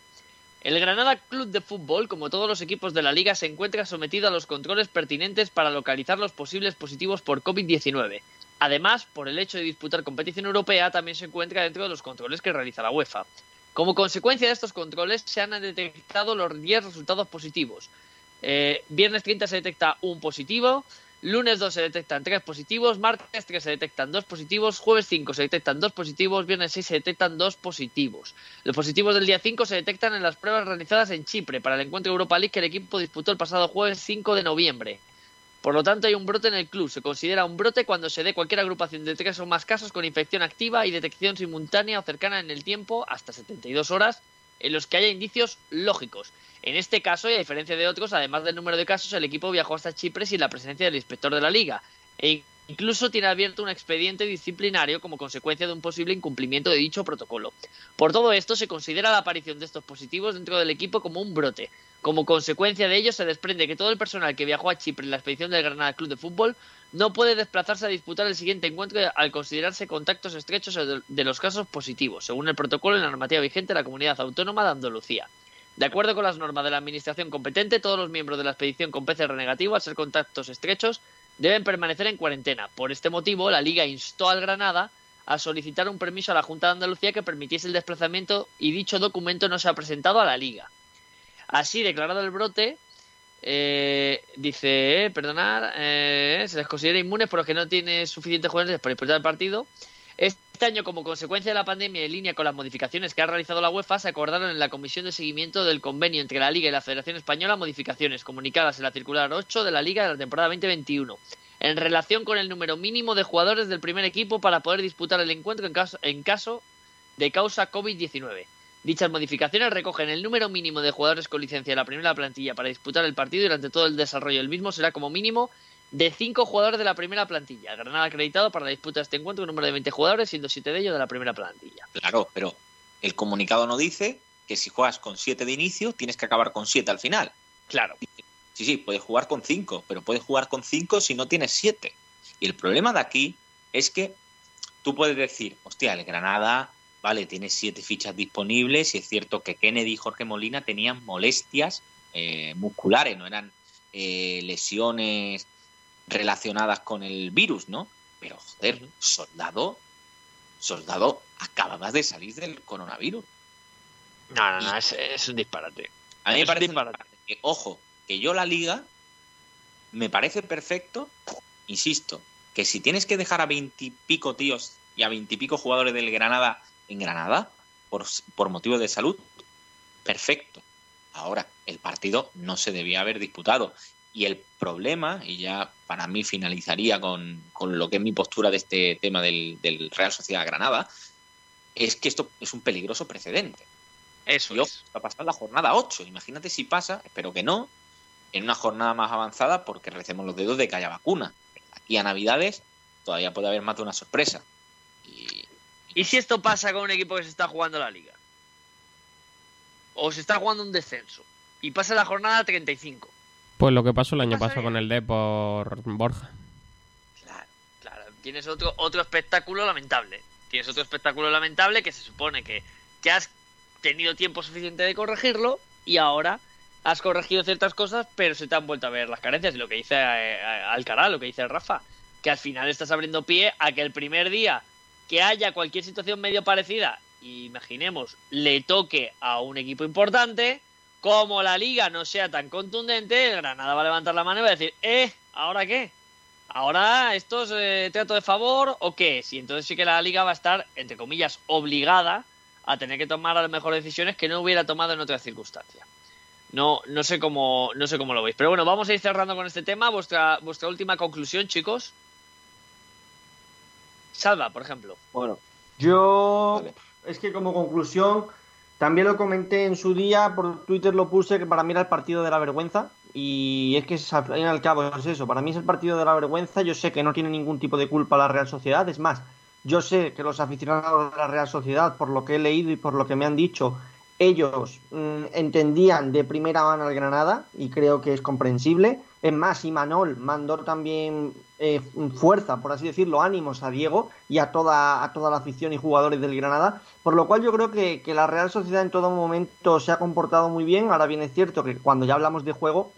El Granada Club de Fútbol, como todos los equipos de la liga, se encuentra sometido a los controles pertinentes para localizar los posibles positivos por COVID-19. Además, por el hecho de disputar competición europea, también se encuentra dentro de los controles que realiza la UEFA. Como consecuencia de estos controles, se han detectado los 10 resultados positivos. Eh, viernes 30 se detecta un positivo, Lunes 2 se detectan 3 positivos, martes 3 se detectan 2 positivos, jueves 5 se detectan 2 positivos, viernes 6 se detectan 2 positivos. Los positivos del día 5 se detectan en las pruebas realizadas en Chipre para el encuentro Europa League que el equipo disputó el pasado jueves 5 de noviembre. Por lo tanto, hay un brote en el club. Se considera un brote cuando se dé cualquier agrupación de 3 o más casos con infección activa y detección simultánea o cercana en el tiempo, hasta 72 horas, en los que haya indicios lógicos. En este caso, y a diferencia de otros, además del número de casos, el equipo viajó hasta Chipre sin la presencia del inspector de la liga. E incluso tiene abierto un expediente disciplinario como consecuencia de un posible incumplimiento de dicho protocolo. Por todo esto, se considera la aparición de estos positivos dentro del equipo como un brote. Como consecuencia de ello, se desprende que todo el personal que viajó a Chipre en la expedición del Granada Club de Fútbol no puede desplazarse a disputar el siguiente encuentro al considerarse contactos estrechos de los casos positivos, según el protocolo y la normativa vigente de la Comunidad Autónoma de Andalucía. De acuerdo con las normas de la Administración competente, todos los miembros de la expedición con PCR negativo, al ser contactos estrechos, deben permanecer en cuarentena. Por este motivo, la Liga instó al Granada a solicitar un permiso a la Junta de Andalucía que permitiese el desplazamiento y dicho documento no se ha presentado a la Liga. Así, declarado el brote, eh, dice, eh, eh, se les considera inmunes por los que no tiene suficientes jugadores para disputar el partido. Este año, como consecuencia de la pandemia en línea con las modificaciones que ha realizado la UEFA, se acordaron en la Comisión de Seguimiento del Convenio entre la Liga y la Federación Española modificaciones comunicadas en la circular 8 de la Liga de la temporada 2021 en relación con el número mínimo de jugadores del primer equipo para poder disputar el encuentro en caso, en caso de causa COVID-19. Dichas modificaciones recogen el número mínimo de jugadores con licencia de la primera plantilla para disputar el partido y durante todo el desarrollo del mismo será como mínimo de cinco jugadores de la primera plantilla. Granada acreditado para la disputa de este encuentro un número de 20 jugadores, siendo siete de ellos de la primera plantilla. Claro, pero el comunicado no dice que si juegas con siete de inicio tienes que acabar con siete al final. Claro. Sí, sí, puedes jugar con cinco, pero puedes jugar con cinco si no tienes siete. Y el problema de aquí es que tú puedes decir, hostia, el Granada, vale, tiene siete fichas disponibles y es cierto que Kennedy y Jorge Molina tenían molestias eh, musculares, no eran eh, lesiones relacionadas con el virus, ¿no? Pero, joder, soldado, soldado, acababas de salir del coronavirus. No, no, no, es, un disparate. A mí me parece disparate. que, ojo, que yo la liga me parece perfecto, insisto, que si tienes que dejar a veintipico tíos y a veintipico jugadores del Granada en Granada por, por motivos de salud, perfecto. Ahora, el partido no se debía haber disputado. Y el problema, y ya para mí finalizaría con, lo que es mi postura de este tema del, Real Sociedad Granada, es que esto es un peligroso precedente. Eso Yo, va a pasar la jornada 8. Imagínate si pasa, espero que no, en una jornada más avanzada porque recemos los dedos de que haya vacuna. Aquí a Navidades todavía puede haber más de una sorpresa. Y, ¿Y si esto pasa con un equipo que se está jugando la liga? O se está jugando un descenso. Y pasa la jornada 35. Pues lo que pasó el año pasado con el D por Borja. Claro, claro. Tienes otro, otro espectáculo lamentable. Tienes otro espectáculo lamentable que se supone que, que has tenido tiempo suficiente de corregirlo y ahora has corregido ciertas cosas, pero se te han vuelto a ver las carencias. Y lo que dice eh, Alcaraz, lo que dice Rafa, que al final estás abriendo pie a que el primer día que haya cualquier situación medio parecida, imaginemos, le toque a un equipo importante, como la liga no sea tan contundente, Granada va a levantar la mano y va a decir, eh, ¿ahora qué? ¿Ahora esto es eh, trato de favor o qué? Si entonces sí que la liga va a estar, entre comillas, obligada a tener que tomar a lo mejor decisiones que no hubiera tomado en otras circunstancias. No, no sé cómo, no sé cómo lo veis. Pero bueno, vamos a ir cerrando con este tema. Vuestra, vuestra última conclusión, chicos. Salva, por ejemplo. Bueno, yo es que como conclusión también lo comenté en su día, por Twitter lo puse, que para mí era el partido de la vergüenza. Y es que al fin y al cabo es eso, para mí es el partido de la vergüenza. Yo sé que no tiene ningún tipo de culpa la Real Sociedad. Es más, yo sé que los aficionados de la Real Sociedad, por lo que he leído y por lo que me han dicho, ellos mm, entendían de primera mano al Granada y creo que es comprensible. Es más, y Manol mandó también eh, fuerza, por así decirlo, ánimos a Diego y a toda, a toda la afición y jugadores del Granada, por lo cual yo creo que, que la Real Sociedad en todo momento se ha comportado muy bien. Ahora bien es cierto que cuando ya hablamos de juego,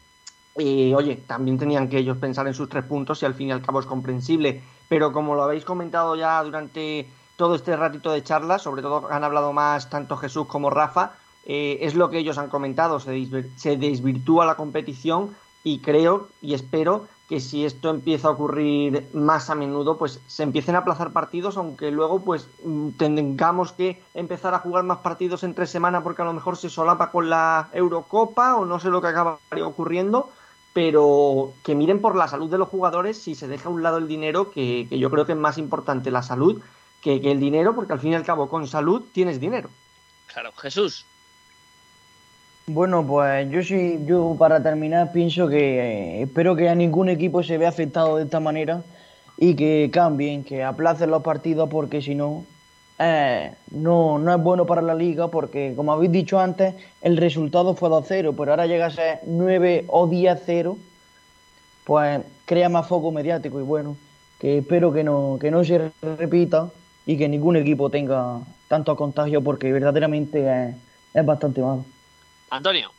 eh, oye, también tenían que ellos pensar en sus tres puntos y al fin y al cabo es comprensible. Pero como lo habéis comentado ya durante todo este ratito de charla, sobre todo han hablado más tanto Jesús como Rafa, eh, es lo que ellos han comentado, se desvirtúa la competición y creo y espero que si esto empieza a ocurrir más a menudo, pues se empiecen a aplazar partidos, aunque luego pues mm, tengamos que empezar a jugar más partidos en tres semanas porque a lo mejor se solapa con la Eurocopa o no sé lo que acabaría ocurriendo, pero que miren por la salud de los jugadores si se deja a un lado el dinero, que yo creo que es más importante la salud que, el dinero, porque al fin y al cabo con salud tienes dinero. Claro, Jesús. Bueno, pues yo sí, yo para terminar pienso que eh, espero que a ningún equipo se vea afectado de esta manera y que cambien, que aplacen los partidos porque si no, eh, no, no es bueno para la liga porque, como habéis dicho antes, el resultado fue 2-0, pero ahora llega a ser 9 o 10-0, pues crea más foco mediático y bueno, que espero que no, que no se repita y que ningún equipo tenga tanto contagio porque verdaderamente es, es bastante malo. Antonio.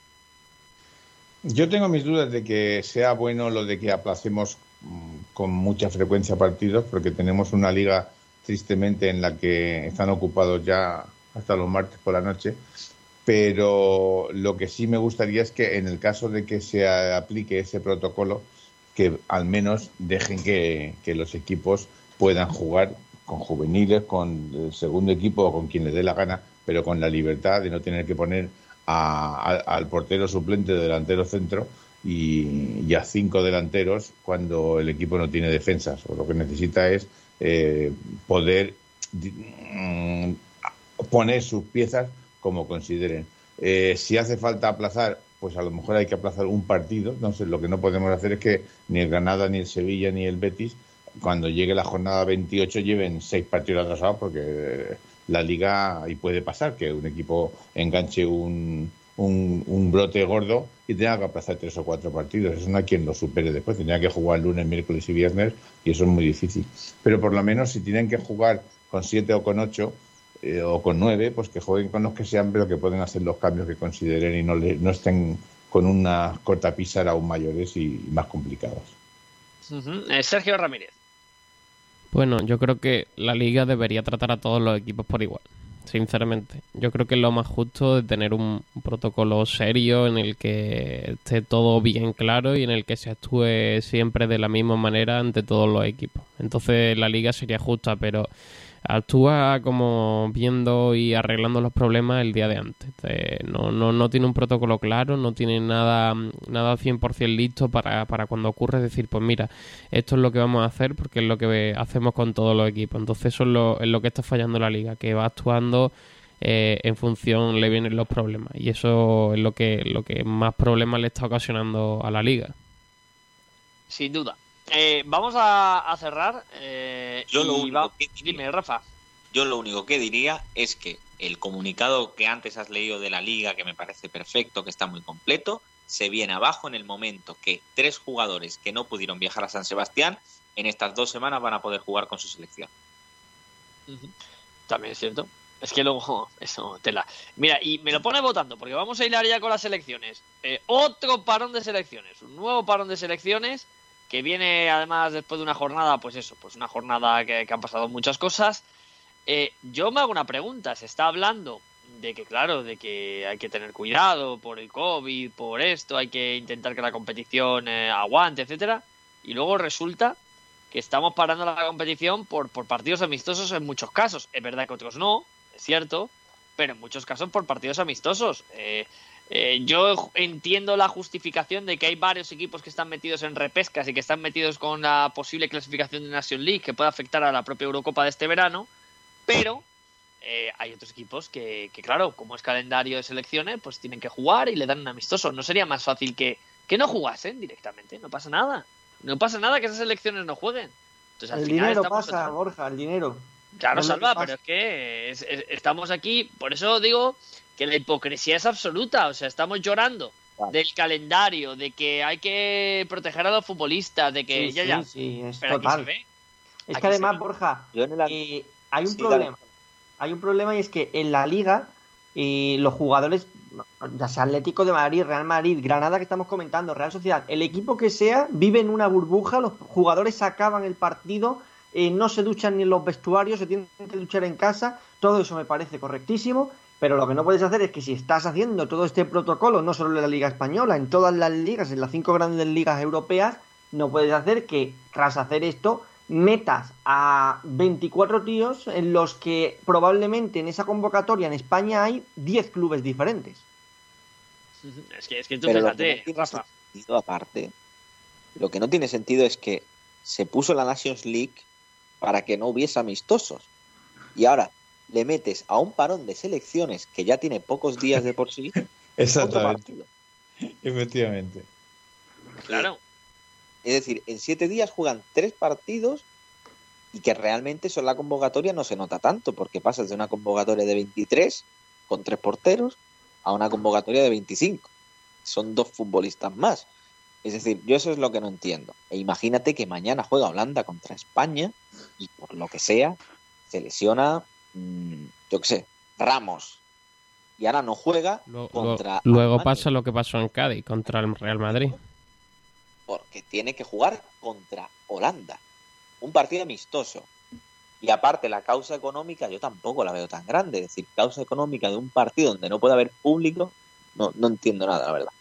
Yo tengo mis dudas de que sea bueno lo de que aplacemos mm, con mucha frecuencia partidos, porque tenemos una liga tristemente en la que están ocupados ya hasta los martes por la noche. Pero lo que sí me gustaría es que en el caso de que se aplique ese protocolo, que al menos dejen que, los equipos puedan jugar con juveniles, con el segundo equipo o con quien les dé la gana, pero con la libertad de no tener que poner al portero suplente de delantero centro y, a cinco delanteros cuando el equipo no tiene defensas. O lo que necesita es eh, poder mm, poner sus piezas como consideren. Eh, si hace falta aplazar, pues a lo mejor hay que aplazar un partido. Entonces, lo que no podemos hacer es que ni el Granada, ni el Sevilla, ni el Betis, cuando llegue la jornada 28, lleven seis partidos atrasados, porque la liga y puede pasar que un equipo enganche un, un, brote gordo y tenga que aplazar tres o cuatro partidos. Eso no hay quien lo supere después. Tendría que jugar lunes, miércoles y viernes y eso es muy difícil. Pero por lo menos si tienen que jugar con siete o con ocho eh, o con nueve, pues que jueguen con los que sean, pero que pueden hacer los cambios que consideren y no, no estén con una corta pizarra aún mayores y más complicados. Eh, Sergio Ramírez. Bueno, yo creo que la liga debería tratar a todos los equipos por igual sinceramente. Yo creo que es lo más justo de tener un protocolo serio en el que esté todo bien claro y en el que se actúe siempre de la misma manera ante todos los equipos. Entonces la liga sería justa, pero actúa como viendo y arreglando los problemas el día de antes. No, no, no tiene un protocolo claro, no tiene nada, nada 100% listo para, para cuando ocurre decir, pues mira, esto es lo que vamos a hacer porque es lo que hacemos con todos los equipos. Entonces eso es lo, es lo que está fallando la liga, que va actuando eh, en función le vienen los problemas. Y eso es lo que, lo que más problemas le está ocasionando a la liga. Sin duda. Eh, vamos a, cerrar. Eh, yo lo único que dime, Rafa. Yo lo único que diría es que el comunicado que antes has leído de la liga, que me parece perfecto, que está muy completo, se viene abajo en el momento que tres jugadores que no pudieron viajar a San Sebastián en estas dos semanas van a poder jugar con su selección. También es cierto. Es que luego, eso, tela. Mira, y me lo pone votando, porque vamos a hilar ya con las selecciones. Eh, otro parón de selecciones, un nuevo parón de selecciones que viene además después de una jornada, pues eso, pues una jornada que, han pasado muchas cosas. Eh, yo me hago una pregunta, se está hablando de que, claro, de que hay que tener cuidado por el COVID, por esto, hay que intentar que la competición eh, aguante, etcétera, y luego resulta que estamos parando la competición por, por partidos amistosos en muchos casos. Es verdad que otros no, es cierto, pero en muchos casos por partidos amistosos. Eh, eh, yo entiendo la justificación de que hay varios equipos que están metidos en repescas y que están metidos con la posible clasificación de Nation League que puede afectar a la propia Eurocopa de este verano, pero eh, hay otros equipos que, claro, como es calendario de selecciones, pues tienen que jugar y le dan un amistoso. ¿No sería más fácil que, que no jugasen directamente? No pasa nada. No pasa nada que esas selecciones no jueguen. Entonces, al el dinero pasa, Borja, el dinero. Claro, Salva, pero es que estamos aquí, por eso digo que la hipocresía es absoluta. O sea, estamos llorando del calendario, de que hay que proteger a los futbolistas, de que ya, ya. Sí, es total. Es que además, Borja, eh, hay un problema. Hay un problema y es que en la liga eh, los jugadores, ya sea Atlético de Madrid, Real Madrid, Granada que estamos comentando, Real Sociedad, el equipo que sea, vive en una burbuja, los jugadores acaban el partido, eh, no se duchan ni en los vestuarios, se tienen que duchar en casa, todo eso me parece correctísimo pero lo que no puedes hacer es que si estás haciendo todo este protocolo, no solo en la Liga Española, en todas las ligas, en las cinco grandes ligas europeas, no puedes hacer que tras hacer esto metas a 24 tíos en los que probablemente en esa convocatoria en España hay 10 clubes diferentes. Es que, es que tú fíjate, Rafa. aparte, lo que no tiene sentido es que se puso la Nations League para que no hubiese amistosos. Y ahora, le metes a un parón de selecciones que ya tiene pocos días de por sí. Exactamente. Efectivamente. Claro. Es decir, en siete días juegan tres partidos y que realmente eso en la convocatoria no se nota tanto, porque pasas de una convocatoria de 23 con tres porteros a una convocatoria de 25. Son dos futbolistas más. Es decir, yo eso es lo que no entiendo. E imagínate que mañana juega Holanda contra España y por lo que sea se lesiona, mm, yo qué sé, Ramos. Y ahora no juega contra. Luego pasa lo que pasó en Cádiz contra el Real Madrid. Porque tiene que jugar contra Holanda. Un partido amistoso. Y aparte, la causa económica yo tampoco la veo tan grande. Es decir, causa económica de un partido donde no puede haber público, no, no entiendo nada, la verdad.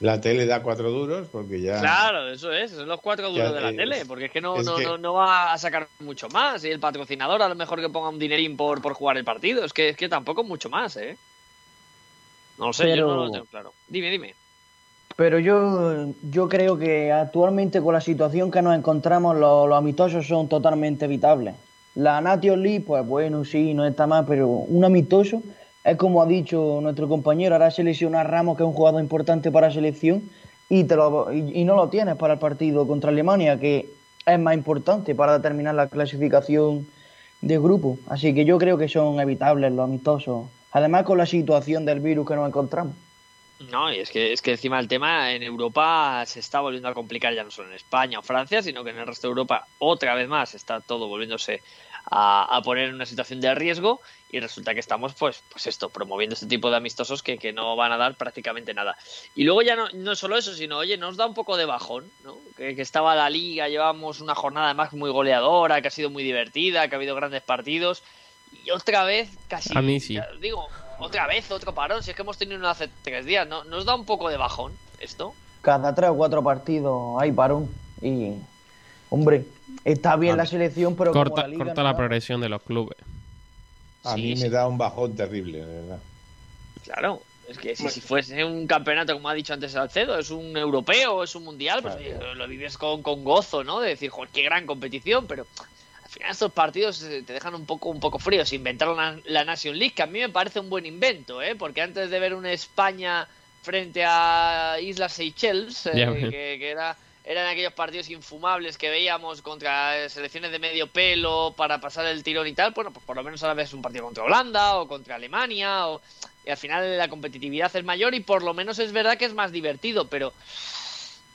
La tele da cuatro duros porque ya. Claro, eso es, son los cuatro duros de la tele, porque es que no, no, no, va a sacar mucho más. Y el patrocinador a lo mejor que ponga un dinerín por, por jugar el partido, es que, es que tampoco mucho más, ¿eh? No lo sé, yo no lo tengo claro. Dime, dime. Pero yo, yo creo que actualmente con la situación que nos encontramos, los, los amistosos son totalmente evitables. La Nation League, pues bueno, sí, no está mal, pero un amistoso es como ha dicho nuestro compañero, ahora selecciona a Ramos, que es un jugador importante para selección, y, te lo, y, no lo tienes para el partido contra Alemania, que es más importante para determinar la clasificación de grupo. Así que yo creo que son evitables los amistosos. Además, con la situación del virus que nos encontramos. No, y es que, es que encima el tema en Europa se está volviendo a complicar ya no solo en España o Francia, sino que en el resto de Europa otra vez más está todo volviéndose a, poner en una situación de riesgo y resulta que estamos pues pues esto promoviendo este tipo de amistosos que, que no van a dar prácticamente nada. Y luego ya no, no solo eso sino oye nos da un poco de bajón ¿no? que, estaba la liga llevamos una jornada además muy goleadora que ha sido muy divertida que ha habido grandes partidos y otra vez casi a mí sí. digo otra vez otro parón si es que hemos tenido uno hace tres días no nos da un poco de bajón esto cada tres o cuatro partidos hay parón y hombre Está bien la selección, pero corta, la, liga corta la progresión de los clubes. A mí me da un bajón terrible, de verdad. Claro, es que si, fuese un campeonato, como ha dicho antes Alcedo, es un europeo, es un mundial, pues lo vives con, con, gozo, ¿no? De decir, joder, qué gran competición, pero al final estos partidos eh, te dejan un poco, un poco fríos. Inventaron la, la Nation League, que a mí me parece un buen invento, ¿eh? Porque antes de ver una España frente a Islas Seychelles, eh, que, que era eran aquellos partidos infumables que veíamos contra selecciones de medio pelo para pasar el tirón y tal, bueno, pues por lo menos ahora ves un partido contra Holanda o contra Alemania o, y al final la competitividad es mayor y por lo menos es verdad que es más divertido, pero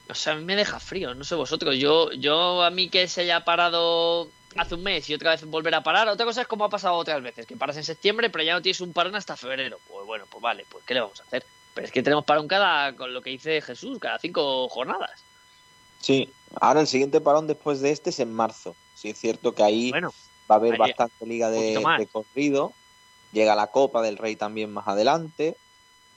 o sea, a mí me deja frío, no sé vosotros, yo yo a mí que se haya parado hace un mes y otra vez volver a parar, otra cosa es como ha pasado otras veces, que paras en septiembre pero ya no tienes un parón hasta febrero, pues bueno, pues vale, pues qué le vamos a hacer, pero es que tenemos parón cada, con lo que dice Jesús, cada cinco jornadas. Sí, ahora el siguiente parón después de este es en marzo. Sí, es cierto que ahí va a haber bastante liga de, corrido. Llega la Copa del Rey también más adelante.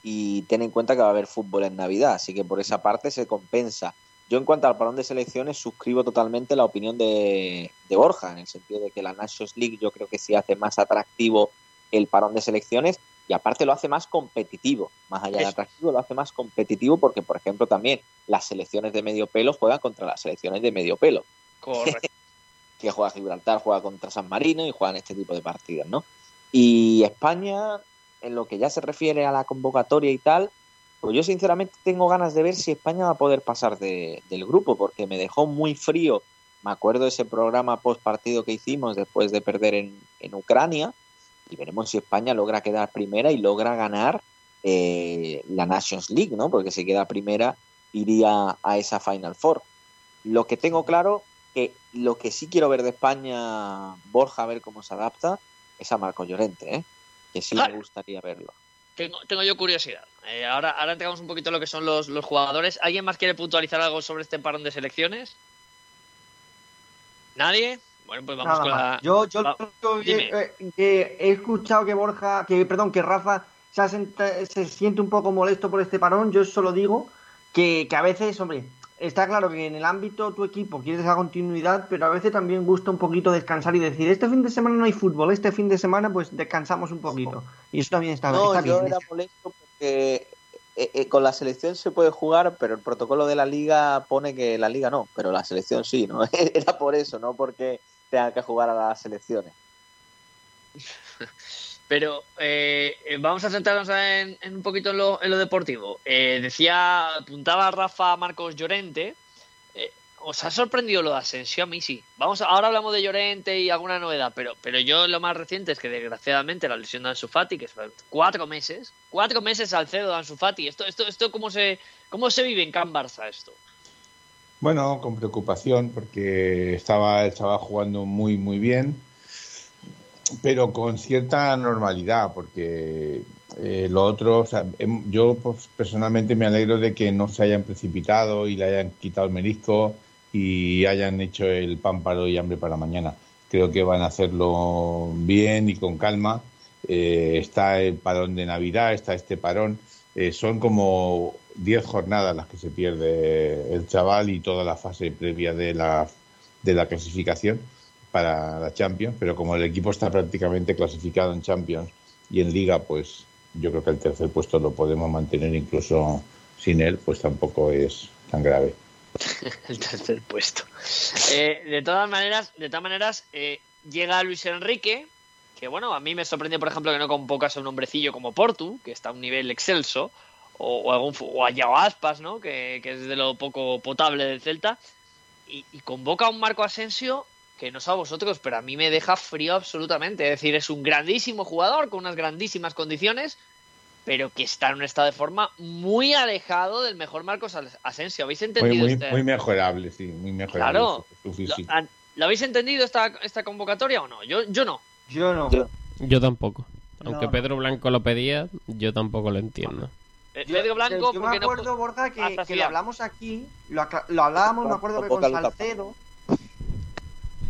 Y ten en cuenta que va a haber fútbol en Navidad, así que por esa parte se compensa. Yo en cuanto al parón de selecciones suscribo totalmente la opinión de, de Borja, en el sentido de que la Nations League yo creo que sí hace más atractivo el parón de selecciones y aparte lo hace más competitivo, más allá de atractivo, lo hace más competitivo porque, por ejemplo, también las selecciones de medio pelo juegan contra las selecciones de medio pelo. Correcto. que juega Gibraltar, juega contra San Marino y juegan este tipo de partidos, ¿no? Y España, en lo que ya se refiere a la convocatoria y tal, pues yo sinceramente tengo ganas de ver si España va a poder pasar del grupo, porque me dejó muy frío. Me acuerdo de ese programa post partido que hicimos después de perder en, en Ucrania, y veremos si España logra quedar primera y logra ganar eh, la Nations League, ¿no? Porque si queda primera iría a esa Final Four. Lo que tengo claro que lo que sí quiero ver de España, Borja, a ver cómo se adapta, es a Marco Llorente, ¿eh? que sí me gustaría verlo. Tengo, tengo yo curiosidad. Eh, ahora, ahora entregamos un poquito lo que son los, los jugadores. ¿Alguien más quiere puntualizar algo sobre este parón de selecciones? ¿Nadie? Bueno, pues vamos con la... Yo, yo, eh, he escuchado que Borja, que perdón, que Rafa se, se, siente un poco molesto por este parón. Yo solo digo que, que a veces, hombre, está claro que en el ámbito tu equipo quieres esa continuidad, pero a veces también gusta un poquito descansar y decir, este fin de semana no hay fútbol, este fin de semana pues descansamos un poquito. Y eso también está, no, está yo Era molesto porque eh, eh, con la selección se puede jugar, pero el protocolo de la liga pone que la liga no, pero la selección sí, ¿no? Era por eso, no porque tenga que jugar a las selecciones. Pero eh, vamos a centrarnos en, un poquito en lo, deportivo. Eh, decía, apuntaba Rafa Marcos Llorente. Eh, os ha sorprendido lo de Asensio? A mí sí. Vamos, ahora hablamos de Llorente y alguna novedad, pero, pero yo lo más reciente es que desgraciadamente la lesión de Ansu Fati, que es cuatro meses, cuatro meses al cedo de Ansu Fati. Esto, esto, esto ¿cómo se, cómo se vive en Can Barça esto? Bueno, con preocupación porque estaba chaval jugando muy, muy bien, pero con cierta normalidad, porque eh, lo otro, em, yo pues, personalmente me alegro de que no se hayan precipitado y le hayan quitado el menisco y hayan hecho el hoy y hambre para mañana. Creo que van a hacerlo bien y con calma. Eh, está el parón de Navidad, está este parón. Eh, son como 10 jornadas las que se pierde el chaval y toda la fase previa de la, de la clasificación para la Champions, pero como el equipo está prácticamente clasificado en Champions y en Liga, pues yo creo que el tercer puesto lo podemos mantener incluso sin él, pues tampoco es tan grave. el tercer puesto. Eh, de todas maneras, de todas maneras, eh, llega Luis Enrique, que bueno, a mí me sorprende, por ejemplo, que no convocas a un hombrecillo como Portu, que está a un nivel excelso, o, algún, o a Yao Aspas, ¿no? Que, es de lo poco potable del Celta, y, y convoca a un Marco Asensio que no sé a vosotros, pero a mí me deja frío absolutamente. Es decir, es un grandísimo jugador con unas grandísimas condiciones, pero que está en un estado de forma muy alejado del mejor Marcos Asensio. ¿Habéis entendido? Muy, muy, mejorable, sí, muy mejorable. Claro. ¿Lo, habéis entendido esta, esta convocatoria o no? Yo, yo no. Yo no. Yo, tampoco. Aunque Pedro Blanco lo pedía, yo tampoco lo entiendo. Eh, Pedro Blanco, yo, me acuerdo, Borja, que, que lo hablamos aquí, lo, lo hablábamos, me acuerdo que con Salcedo.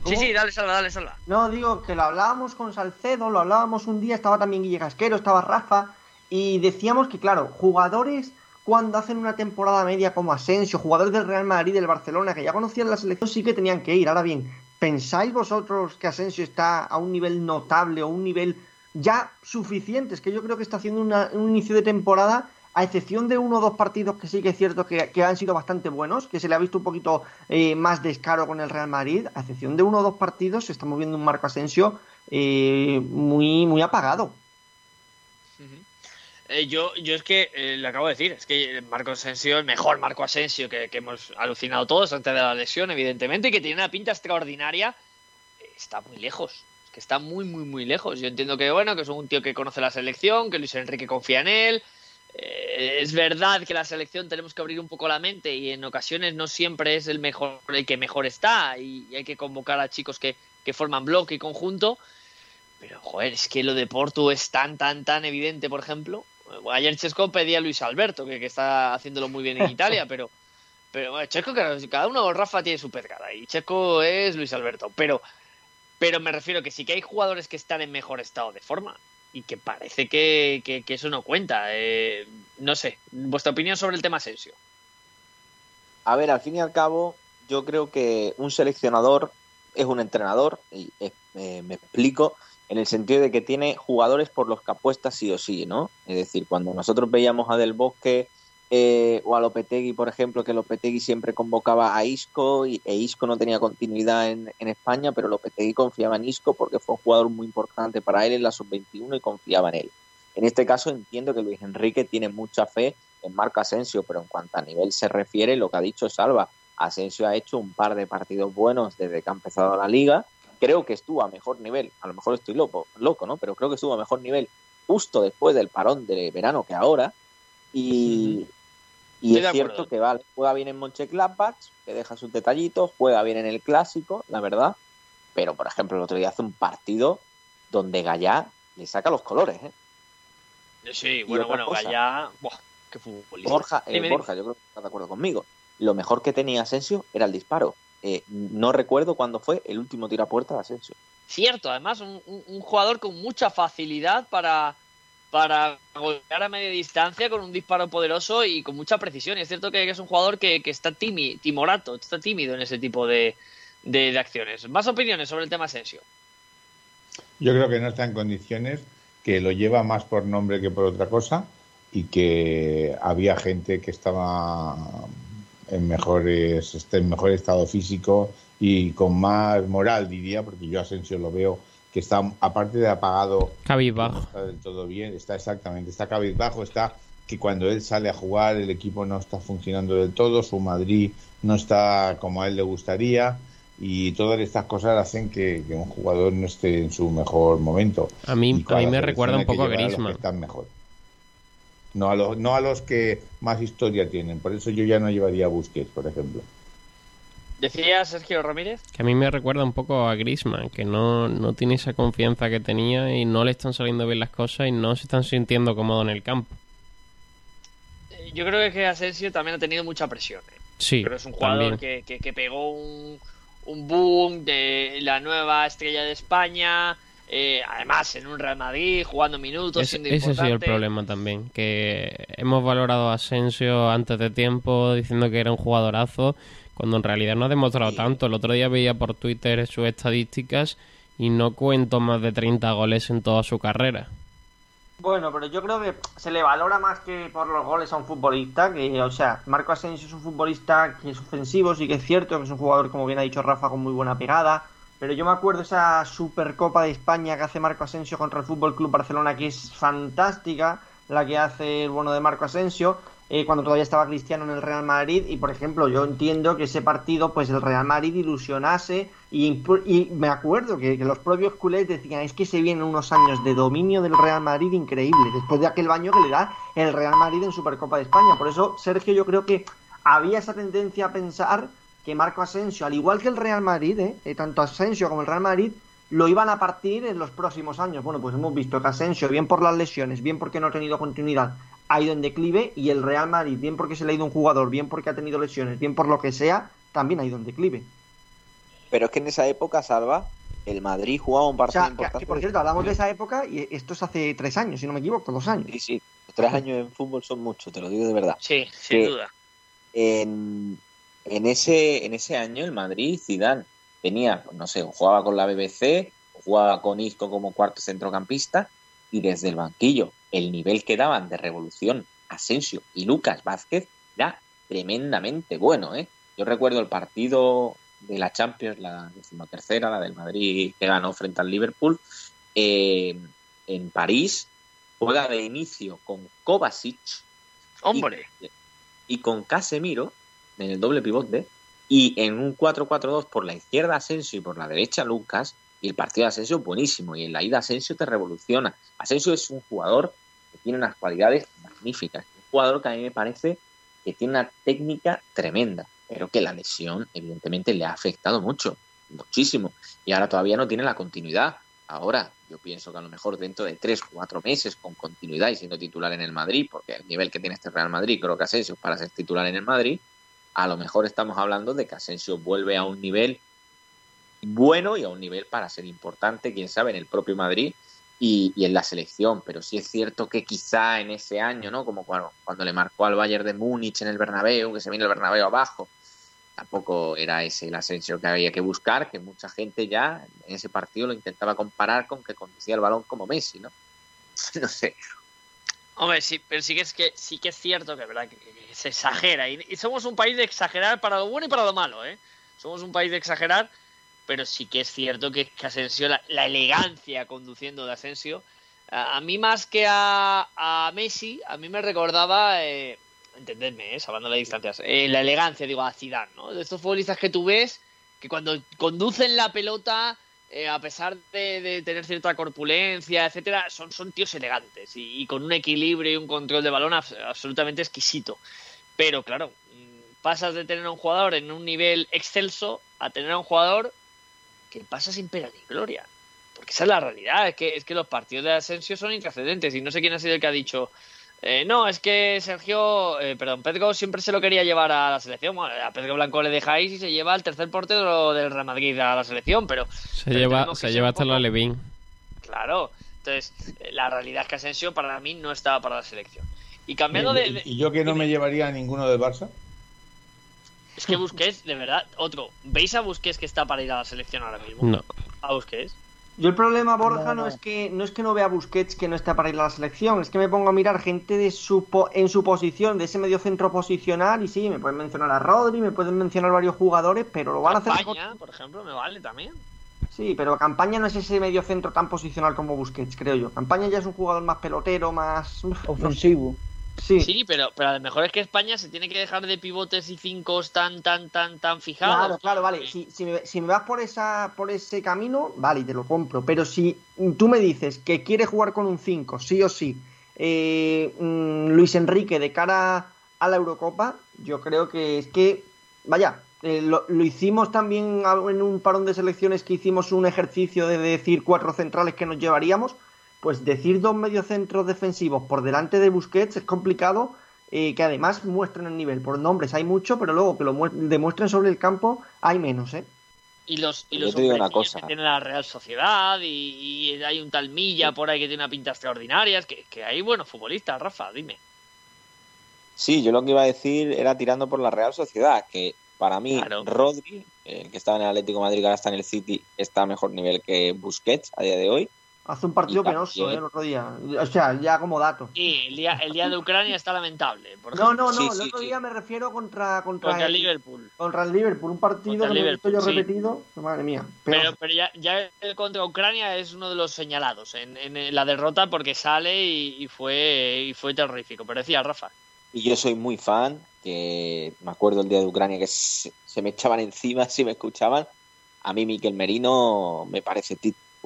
Sí, sí, dale salva, dale salva. No, digo que lo hablábamos con Salcedo, lo hablábamos un día, estaba también Guille Casquero, estaba Rafa, y decíamos que, claro, jugadores cuando hacen una temporada media como Asensio, jugadores del Real Madrid, del Barcelona, que ya conocían la selección, sí que tenían que ir. Ahora bien, ¿pensáis vosotros que Asensio está a un nivel notable o un nivel ya suficiente? Es que yo creo que está haciendo un inicio de temporada a excepción de uno o dos partidos que sí que es cierto que, han sido bastante buenos, que se le ha visto un poquito eh, más descaro con el Real Madrid, a excepción de uno o dos partidos, se está moviendo un Marco Asensio eh, muy, muy apagado. Eh, yo, yo es que le acabo de decir, es que Marco Asensio, el mejor Marco Asensio que, hemos alucinado todos antes de la lesión, evidentemente, y que tiene una pinta extraordinaria, está muy lejos. Que está muy, muy, muy lejos. Yo entiendo que, bueno, que es un tío que conoce la selección, que Luis Enrique confía en él, eh, es verdad que la selección tenemos que abrir un poco la mente y en ocasiones no siempre es el mejor el que mejor está y, hay que convocar a chicos que, forman bloque y conjunto. Pero joder es que lo de Porto es tan tan tan evidente por ejemplo. Ayer Chesco pedía a Luis Alberto que, está haciéndolo muy bien en Italia pero pero bueno, Chesco cada uno Rafa tiene su pegada y Chesco es Luis Alberto. Pero pero me refiero que sí que hay jugadores que están en mejor estado de forma y que parece que, eso no cuenta. Eh, no sé, vuestra opinión sobre el tema Asensio. A ver, al fin y al cabo, yo creo que un seleccionador es un entrenador, y eh, me explico, en el sentido de que tiene jugadores por los que apuesta sí o sí, ¿no? Es decir, cuando nosotros veíamos a Del Bosque eh, o a Lopetegui, por ejemplo, que Lopetegui siempre convocaba a Isco y, e Isco no tenía continuidad en, España, pero Lopetegui confiaba en Isco porque fue un jugador muy importante para él en la sub-21 y confiaba en él. En este caso entiendo que Luis Enrique tiene mucha fe en Marco Asensio, pero en cuanto a nivel se refiere, lo que ha dicho Salva, Asensio ha hecho un par de partidos buenos desde que ha empezado la liga. Creo que estuvo a mejor nivel, a lo mejor estoy loco, loco, ¿no? Pero creo que estuvo a mejor nivel justo después del parón de verano que ahora. Y, y es cierto que vale, juega bien en Monchengladbach, que deja sus detallitos, juega bien en el clásico, la verdad. Pero, por ejemplo, el otro día hace un partido donde Gallá le saca los colores, ¿eh? Sí, bueno, bueno, Gallá. qué Borja, eh, Borja, yo creo que está de acuerdo conmigo. Lo mejor que tenía Asensio era el disparo. Eh, no recuerdo cuándo fue el último tiro a puerta de Asensio. Cierto, además, un jugador con mucha facilidad para para golpear a media distancia con un disparo poderoso y con mucha precisión. Y es cierto que es un jugador que, está timorato, está tímido en ese tipo de, de, acciones. ¿Más opiniones sobre el tema Asensio? Yo creo que no está en condiciones, que lo lleva más por nombre que por otra cosa y que había gente que estaba en mejores en mejor estado físico y con más moral diría porque yo Asensio lo veo que está, aparte de apagado, cabizbajo. está del todo bien, está exactamente, está cabizbajo, está que cuando él sale a jugar el equipo no está funcionando del todo, su Madrid no está como a él le gustaría y todas estas cosas hacen que, un jugador no esté en su mejor momento. A mí, a mí me recuerda un poco a Griezmann. están mejor. No a, los, no a los que más historia tienen. Por eso yo ya no llevaría a Busquets, por ejemplo. Decía Sergio Ramírez. Que a mí me recuerda un poco a Griezmann, que no, no tiene esa confianza que tenía y no le están saliendo bien las cosas y no se están sintiendo cómodo en el campo. Eh, yo creo que Asensio también ha tenido mucha presión. ¿eh? Sí, pero es un jugador que, que, pegó un, un boom de la nueva estrella de España, eh, además en un Real Madrid, jugando minutos. Es, ese sí el problema también, que hemos valorado a Asensio antes de tiempo diciendo que era un jugadorazo, cuando en realidad no ha demostrado tanto. El otro día veía por Twitter sus estadísticas y no cuento más de 30 goles en toda su carrera. Bueno, pero yo creo que se le valora más que por los goles a un futbolista, que, o sea, Marco Asensio es un futbolista que es ofensivo, sí que es cierto, que es un jugador, como bien ha dicho Rafa, con muy buena pegada, pero yo me acuerdo esa Supercopa de España que hace Marco Asensio contra el Fútbol Club Barcelona, que es fantástica, la que hace el bueno de Marco Asensio, eh, cuando todavía estaba Cristiano en el Real Madrid. Y por ejemplo, yo entiendo que ese partido, pues el Real Madrid ilusionase. Y, me acuerdo que, los propios culés decían: es que se vienen unos años de dominio del Real Madrid increíble, después de aquel baño que le da el Real Madrid en Supercopa de España. Por eso, Sergio, yo creo que había esa tendencia a pensar que Marco Asensio, al igual que el Real Madrid, ¿eh? eh, tanto Asensio como el Real Madrid, lo iban a partir en los próximos años. Bueno, pues hemos visto que Asensio, bien por las lesiones, bien porque no ha tenido continuidad, ha ido en declive y el Real Madrid, bien porque se le ha ido un jugador, bien porque ha tenido lesiones, bien por lo que sea, también ha ido en declive. Pero es que en esa época, Salva, el Madrid jugaba un partido importante. por cierto, hablamos de esa época y esto es hace tres años, si no me equivoco, dos años. Sí, sí, tres años en fútbol son muchos, te lo digo de verdad. Sí, sin duda. En, en ese, en ese año el Madrid, Zidane, tenía, no sé, jugaba con la BBC, jugaba con Isco como cuarto centrocampista y desde el banquillo el nivel que daban de revolución Asensio y Lucas Vázquez era tremendamente bueno. ¿eh? Yo recuerdo el partido de la Champions, la decimotercera, la del Madrid que ganó frente al Liverpool, eh, en París, juega de inicio con Kovacic. Hombre. y con Casemiro en el doble pivote y en un 4-4-2 por la izquierda Asensio y por la derecha Lucas y el partido de Asensio es buenísimo y en la ida Asensio te revoluciona. Asensio es un jugador que tiene unas cualidades magníficas, un jugador que a mí me parece que tiene una técnica tremenda, pero que la lesión evidentemente le ha afectado mucho, muchísimo y ahora todavía no tiene la continuidad. Ahora, yo pienso que a lo mejor dentro de tres, cuatro meses, con continuidad y siendo titular en el Madrid, porque el nivel que tiene este Real Madrid, creo que Asensio para ser titular en el Madrid, a lo mejor estamos hablando de que Asensio vuelve a un nivel bueno y a un nivel para ser importante, quién sabe, en el propio Madrid y, en la selección. Pero sí es cierto que quizá en ese año, ¿no? Como cuando, cuando le marcó al Bayern de Múnich en el Bernabéu, que se viene el Bernabéu abajo, tampoco era ese el Asensio que había que buscar, que mucha gente ya en ese partido lo intentaba comparar con que conducía el balón como Messi, ¿no? no sé, Hombre, sí, pero sí que es que sí que es cierto que, ¿verdad? que, se exagera. Y, somos un país de exagerar para lo bueno y para lo malo, ¿eh? Somos un país de exagerar, pero sí que es cierto que, Asensio, la, elegancia conduciendo de Asensio, a, mí más que a, Messi, a mí me recordaba, eh, entendedme, eh, salvando las distancias, eh, la elegancia, digo, a Zidane, ¿no? De estos futbolistas que tú ves que cuando conducen la pelota eh, a pesar de, tener cierta corpulencia, etcétera, son, son tíos elegantes y, con un equilibrio y un control de balón absolutamente exquisito. Pero claro, mm, pasas de tener a un jugador en un nivel excelso a tener a un jugador que pasa sin pena ni gloria. Porque esa es la realidad, es que, es que los partidos de Asensio son intrascendentes y no sé quién ha sido el que ha dicho eh, no, es que Sergio, eh, perdón, Pedro siempre se lo quería llevar a la selección. a Pedro Blanco le dejáis y se lleva al tercer portero del Real Madrid a la selección, pero. Se lleva, se lleva hasta la Levín. Claro, entonces eh, la realidad es que Asensio para mí no estaba para la selección. Y cambiando de, ¿Y yo que no me llevaría a ninguno del Barça? Es que Busquets, de verdad, otro. ¿Veis a Busquets que está para ir a la selección ahora mismo? No. ¿A Busquets? Yo el problema, Borja, no, es que no es que no vea Busquets que no está para ir a la selección, es que me pongo a mirar gente de su en su posición, de ese medio centro posicional, y sí, me pueden mencionar a Rodri, me pueden mencionar varios jugadores, pero lo van a hacer. Campaña, por ejemplo, me vale también. Sí, pero Campaña no es ese medio centro tan posicional como Busquets, creo yo. Campaña ya es un jugador más pelotero, más ofensivo. Sí. pero, pero a lo mejor es que España se tiene que dejar de pivotes y cinco tan, tan, tan, tan fijados. Claro, claro, vale. Si, si, me, si, me, vas por esa por ese camino, vale, te lo compro. Pero si tú me dices que quieres jugar con un 5, sí o sí, eh, mm, Luis Enrique de cara a la Eurocopa, yo creo que es que, vaya, eh, lo, lo, hicimos también en un parón de selecciones que hicimos un ejercicio de decir cuatro centrales que nos llevaríamos pues decir dos mediocentros defensivos por delante de Busquets es complicado, eh, que además muestren el nivel. Por nombres hay mucho, pero luego que lo demuestren sobre el campo hay menos, ¿eh? Y los, y los una cosa. que tiene la Real Sociedad y, hay un tal Milla por ahí que tiene una pinta extraordinaria, que, que hay buenos futbolistas, Rafa, dime. Sí, yo lo que iba a decir era tirando por la Real Sociedad, que para mí Rodri, el que estaba en el Atlético de Madrid, ahora está en el City, está a mejor nivel que Busquets a día de hoy. Hace un partido penoso, ¿eh? El otro día. O sea, ya como dato. Sí, el día, el día de Ucrania está lamentable. no, no, no. el otro día me refiero contra, contra, el, Liverpool. Contra el Liverpool. Un partido que me he visto yo repetido. Madre mía. Pero, pero ya, ya el contra Ucrania es uno de los señalados en, en la derrota porque sale y, fue, y fue terrorífico. Pero decía Rafa. Y yo soy muy fan, que me acuerdo el día de Ucrania que se, se me echaban encima si me escuchaban. A mí Miquel Merino me parece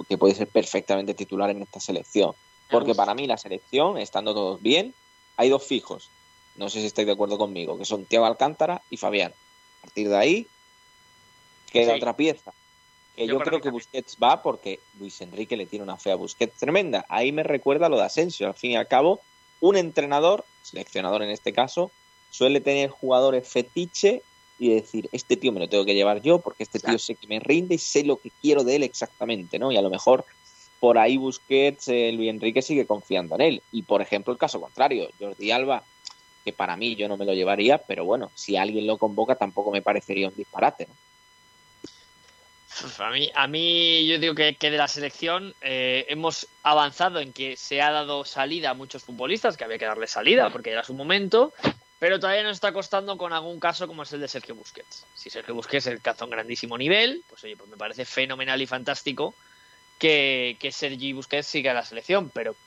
que puede ser perfectamente titular en esta selección. Porque para mí la selección, estando todos bien, hay dos fijos. No sé si estáis de acuerdo conmigo, que son Thiago Alcántara y Fabián. A partir de ahí, queda otra pieza. Que yo, creo que Busquets va porque Luis Enrique le tiene una fea a Busquets tremenda. Ahí me recuerda lo de Asensio. Al fin y al cabo, un entrenador, seleccionador en este caso, suele tener jugadores fetiche y decir, este tío me lo tengo que llevar yo porque este tío sé que me rinde y sé lo que quiero de él exactamente, ¿no? Y a lo mejor por ahí Busquets, eh, Luis Enrique sigue confiando en él. Y por ejemplo, el caso contrario, Jordi Alba, que para mí yo no me lo llevaría, pero bueno, si alguien lo convoca tampoco me parecería un disparate, ¿no? A mí, a mí yo digo que, que de la selección eh, hemos avanzado en que se ha dado salida a muchos futbolistas, que había que darle salida porque era su momento, pero todavía nos está costando con algún caso como es el de Sergio Busquets. Si Sergio Busquets alcanza un grandísimo nivel, pues oye, pues me parece fenomenal y fantástico que, que Sergi Busquets siga la selección. Pero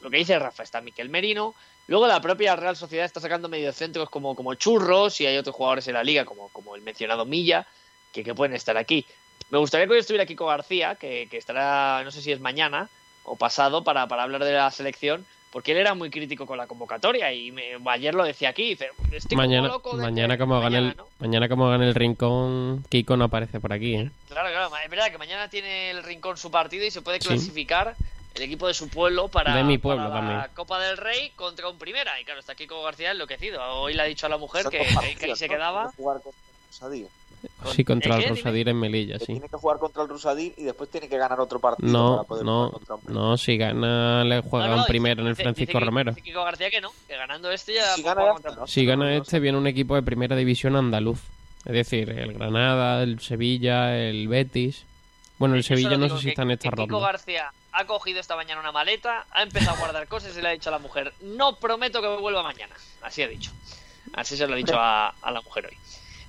lo que dice Rafa está Miquel Merino. Luego la propia Real Sociedad está sacando mediocentros como, como churros y hay otros jugadores en la liga, como, como el mencionado Milla, que, que pueden estar aquí. Me gustaría que hoy estuviera Kiko García, que, que estará, no sé si es mañana o pasado, para, para hablar de la selección porque él era muy crítico con la convocatoria y ayer lo decía aquí, dice, mañana, mañana como gane el mañana como gane el Rincón, Kiko no aparece por aquí, ¿eh? Claro, claro, es verdad que mañana tiene el Rincón su partido y se puede clasificar el equipo de su pueblo para, de mi pueblo, la Copa del Rey contra un primera y claro, está Kiko García enloquecido. Hoy le ha dicho a la mujer que, que, ahí se quedaba. Sí, contra el Rusadir en Melilla, sí. Tiene que jugar contra el Rusadir y después tiene que ganar otro partido no, para poder no, No, si gana le juega un primero en el Francisco Romero. Kiko García que no, que ganando este ya... Si gana, este, si gana este viene un equipo de primera división andaluz. Es decir, el Granada, el Sevilla, el Betis... Bueno, el Sevilla no sé si está en esta ronda. Kiko García ha cogido esta mañana una maleta, ha empezado a guardar cosas y le ha dicho a la mujer, no prometo que me vuelva mañana. Así ha dicho. Así se lo ha dicho a, a la mujer hoy.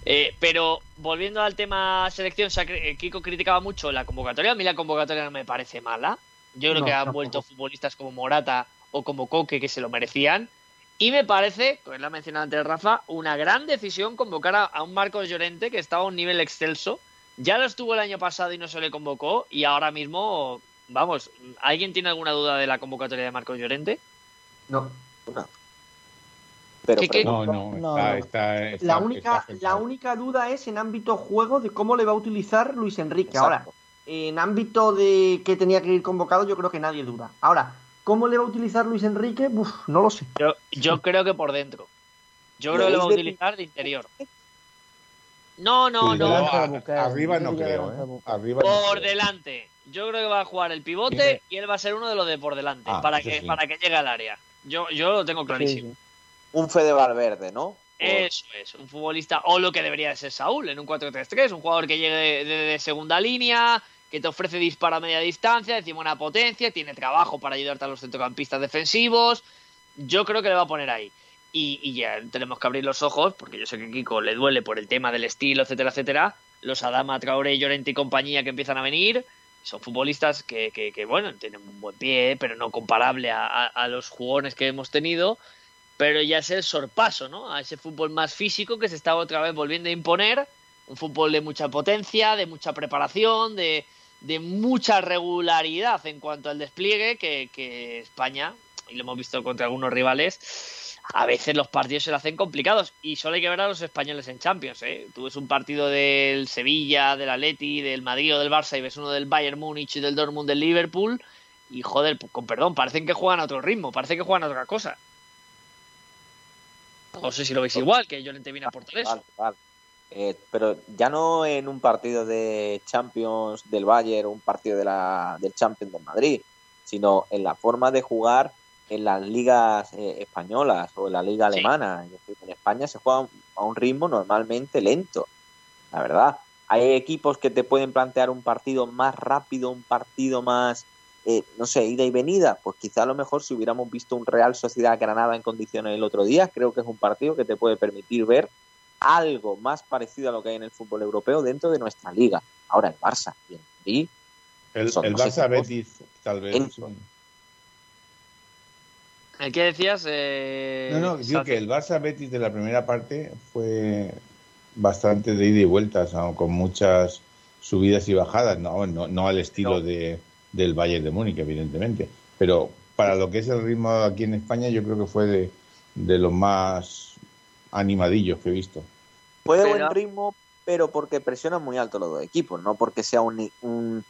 Eh, pero volviendo al tema selección, eh, Kiko criticaba mucho la convocatoria. A mí la convocatoria no me parece mala. Yo creo que han vuelto futbolistas como Morata o como Coque que se lo merecían. Y me parece, como lo ha mencionado antes Rafa, una gran decisión convocar a, un Marcos Llorente que estaba a un nivel excelso. Ya lo estuvo el año pasado y no se le convocó. Y ahora mismo, vamos, ¿alguien tiene alguna duda de la convocatoria de Marcos Llorente? No. no. Pero, no, no, Está, la, única, la única duda es en ámbito juego de cómo le va a utilizar Luis Enrique. Ahora, en ámbito de que tenía que ir convocado, yo creo que nadie duda. Ahora, ¿cómo le va a utilizar Luis Enrique? no lo sé. Yo, yo creo que por dentro. Yo creo que lo va a utilizar de interior. No, no, no. arriba no creo. ¿eh? por delante. Yo creo que va a jugar el pivote y él va a ser uno de los de por delante ah, para, que, para que llegue al área. Yo, yo lo tengo clarísimo un Fede Valverde, ¿no? Eso es, un futbolista, o lo que debería de ser Saúl en un 4-3-3, un jugador que llegue de, segunda línea, que te ofrece disparo a media distancia, encima una potencia, tiene trabajo para ayudarte a los centrocampistas defensivos. Yo creo que le va a poner ahí. Y, ya tenemos que abrir los ojos, porque yo sé que Kiko le duele por el tema del estilo, etcétera, etcétera. Los Adama, Traoré, Llorente y compañía que empiezan a venir son futbolistas que, que, bueno, tienen un buen pie, pero no comparable a los jugones que hemos tenido pero ya es el sorpaso, ¿no? A ese fútbol más físico que se está otra vez volviendo a imponer, un fútbol de mucha potencia, de mucha preparación, de, de mucha regularidad en cuanto al despliegue que, España, y lo hemos visto contra algunos rivales, a veces los partidos se le hacen complicados y solo hay que ver a los españoles en Champions. ¿eh? Tú ves un partido del Sevilla, del Atleti, del Madrid o del Barça y ves uno del Bayern Múnich y del Dortmund del Liverpool y joder, con perdón, parecen que juegan a otro ritmo, parece que juegan a otra cosa. No sé si lo veis igual, que Llorente viene a aportar eso. Eh, pero ya no en un partido de Champions del Bayern o un partido de la, del Champions del Madrid, sino en la forma de jugar en las ligas eh, españolas o en la liga alemana. en España se juega a un ritmo normalmente lento, la verdad. Hay equipos que te pueden plantear un partido más rápido, un partido más, eh, no sé, ida y venida. Pues quizá a lo mejor si hubiéramos visto un Real Sociedad Granada en condiciones el otro día, creo que es un partido que te puede permitir ver algo más parecido a lo que hay en el fútbol europeo dentro de nuestra liga. Ahora el Barça y el, el Barça Betis tal vez ¿Qué decías? Eh, no, no, digo que el Barça Betis de la primera parte fue bastante de ida y vuelta, con muchas subidas y bajadas, no, no, al estilo de, del Bayern de Múnich, evidentemente, pero para lo que es el ritmo aquí en España, yo creo que fue de, de los más animadillos que he visto. Fue de buen ritmo, pero porque presiona muy alto los dos equipos, no porque sea un, un,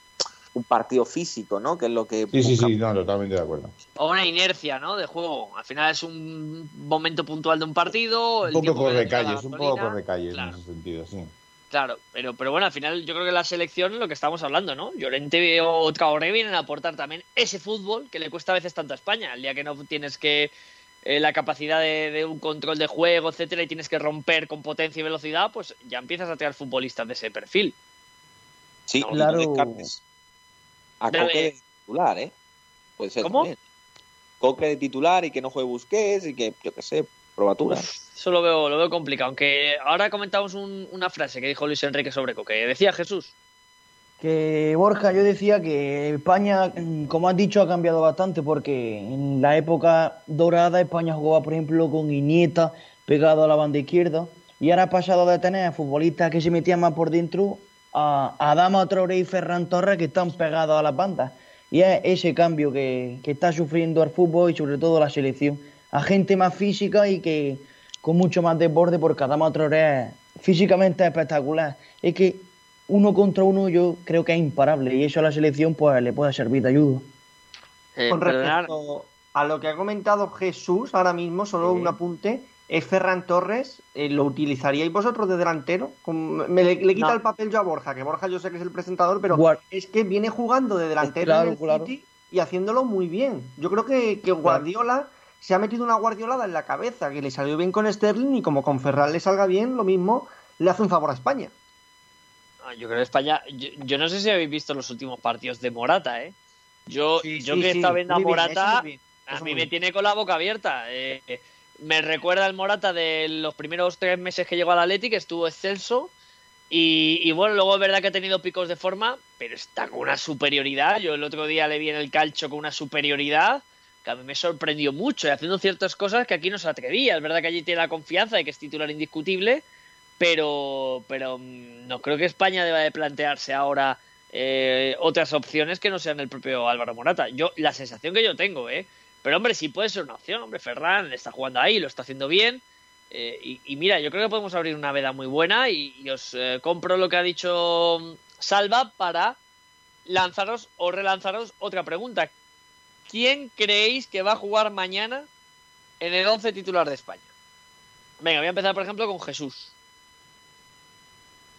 partido físico, ¿no? Que es lo que... Sí, sí, sí, no, totalmente de acuerdo. O una inercia, ¿no? De juego. Al final es un momento puntual de un partido. Un poco corre calles, un poco corre calles en ese sentido, sí. Claro, pero, pero bueno, al final yo creo que la selección es lo que estamos hablando, ¿no? Llorente o Traoré vienen a aportar también ese fútbol que le cuesta a veces tanto a España. El día que no tienes que eh, la capacidad de, un control de juego, etcétera, y tienes que romper con potencia y velocidad, pues ya empiezas a traer futbolistas de ese perfil. Sí, claro. A Coque de titular, ¿eh? Puede ser ¿Cómo? Coque de titular y que no juegue Busquets y que, yo qué sé, probatura. eso lo veo, lo veo complicado. Aunque ahora comentamos una frase que dijo Luis Enrique sobre Coque. Decía Jesús que Borja, yo decía que España, como has dicho, ha cambiado bastante porque en la época dorada España jugaba, por ejemplo, con Iniesta pegado a la banda izquierda y ahora ha pasado de tener a futbolistas que se metían más por dentro a Adama Traoré y Ferran Torres que están pegados a las bandas. Y es ese cambio que, que está sufriendo el fútbol y sobre todo la selección. A gente más física y que con mucho más desborde porque Adama Traoré físicamente es espectacular. Es que uno contra uno yo creo que es imparable y eso a la selección pues le puede servir de ayuda. Eh, Con respecto a lo que ha comentado Jesús ahora mismo, solo un apunte, es Ferran Torres, eh, ¿lo utilizaríais vosotros de delantero? me le, quita el papel yo a Borja, que Borja yo sé que es el presentador, pero es que viene jugando de delantero en el City y haciéndolo muy bien. Yo creo que, que Guardiola se ha metido una guardiolada en la cabeza, que le salió bien con Sterling y como con Ferran le salga bien, lo mismo le hace un favor a España. Ah, yo creo que España. Yo, no sé si habéis visto los últimos partidos de Morata, ¿eh? Yo, yo que estaba viendo a Morata, a mí me tiene con la boca abierta. Eh, me recuerda el Morata de los primeros tres meses que llegó al Atleti, que estuvo excelso. Y, y, bueno, luego es verdad que ha tenido picos de forma, pero está con una superioridad. Yo el otro día le vi en el calcho con una superioridad que a mí me sorprendió mucho y haciendo ciertas cosas que aquí no se atrevía. Es verdad que allí tiene la confianza de que es titular indiscutible, pero, pero mm, no creo que España deba de plantearse ahora eh, otras opciones que no sean el propio Álvaro Morata. Yo, la sensación que yo tengo, ¿eh? Pero hombre, sí puede ser una opción, hombre, Ferran está jugando ahí, lo está haciendo bien. Eh, y, mira, yo creo que podemos abrir una veda muy buena y, os eh, compro lo que ha dicho mm, Salva para lanzaros o relanzaros otra pregunta. ¿Quién creéis que va a jugar mañana en el 11 titular de España? Venga, voy a empezar, por ejemplo, con Jesús.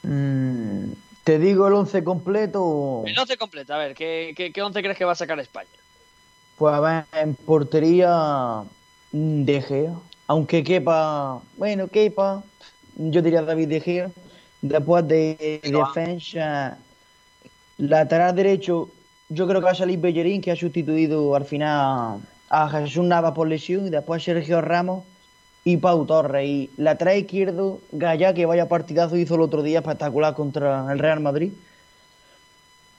Mm, ¿Te digo el 11 completo? El 11 completo, a ver, ¿qué, qué, 11 crees que va a sacar España? Pues a ver, en portería mm, De Gea, aunque quepa, bueno, quepa, yo diría David De Gea. Después de defensa, lateral derecho, yo creo que va a salir Bellerín, que ha sustituido al final a Jesús Nava por lesión, y después Sergio Ramos y Pau Torres. Y lateral izquierdo, Gaya, que vaya partidazo hizo el otro día espectacular contra el Real Madrid.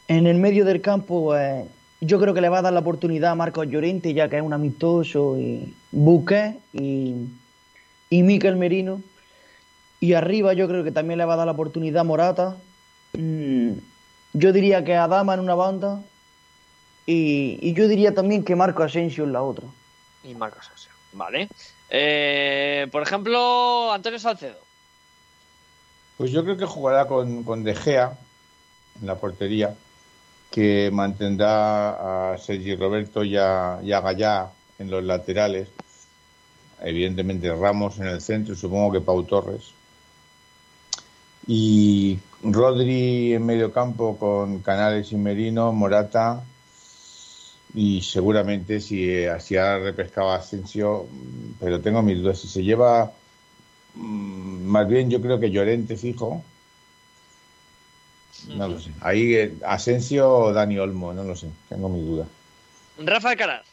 En el medio del campo, pues, yo creo que le va a dar la oportunidad a Marcos Llorente, ya que es un amistoso, y Buque y, y Miquel Merino. Y arriba yo creo que también le va a dar la oportunidad a Morata. Mm, yo diría que Adama en una banda. Y, yo diría también que Marco Asensio en la otra. Y Marco Asensio, vale. Eh, por ejemplo, Antonio Salcedo. Pues yo creo que jugará con, con De Gea en la portería que mantendrá a Sergi Roberto y a, y Gallá en los laterales. Evidentemente Ramos en el centro, supongo que Pau Torres. Y Rodri en medio campo con Canales y Merino, Morata. Y seguramente si así ha repescado Asensio, pero tengo mis dudas. Si se lleva, mm, más bien yo creo que Llorente fijo, no lo sé. Ahí eh, Asensio o Dani Olmo, no lo sé. Tengo mi duda. Rafa Alcaraz.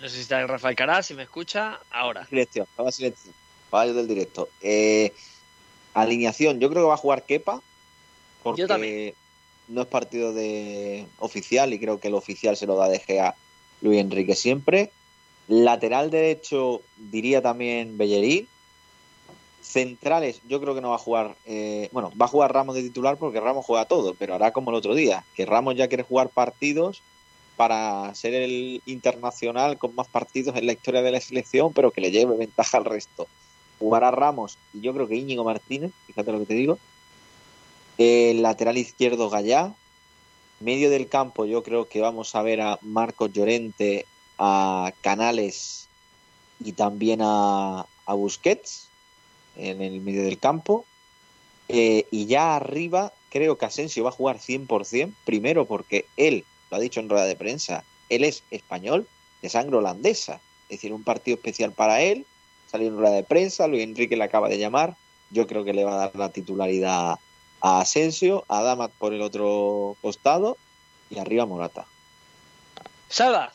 No sé si está Rafa Alcaraz, si me escucha, ahora. Silencio, estaba silencio. Caballo del directo. Eh, alineación, yo creo que va a jugar Kepa. Porque yo también. no es partido de oficial y creo que el oficial se lo da de Gea Luis Enrique siempre. Lateral derecho diría también Bellerín Centrales, yo creo que no va a jugar. Eh, bueno, va a jugar Ramos de titular porque Ramos juega todo, pero hará como el otro día, que Ramos ya quiere jugar partidos para ser el internacional con más partidos en la historia de la selección, pero que le lleve ventaja al resto. Jugará Ramos y yo creo que Íñigo Martínez, fíjate lo que te digo. El lateral izquierdo Gallá. Medio del campo, yo creo que vamos a ver a Marcos Llorente, a Canales y también a, Busquets en el medio del campo. Eh, y ya arriba creo que Asensio va a jugar 100%, primero porque él, lo ha dicho en rueda de prensa, él es español de sangre holandesa, es decir, un partido especial para él, salió en rueda de prensa, Luis Enrique le acaba de llamar, yo creo que le va a dar la titularidad a Asensio, a Damat por el otro costado y arriba Morata. Sala.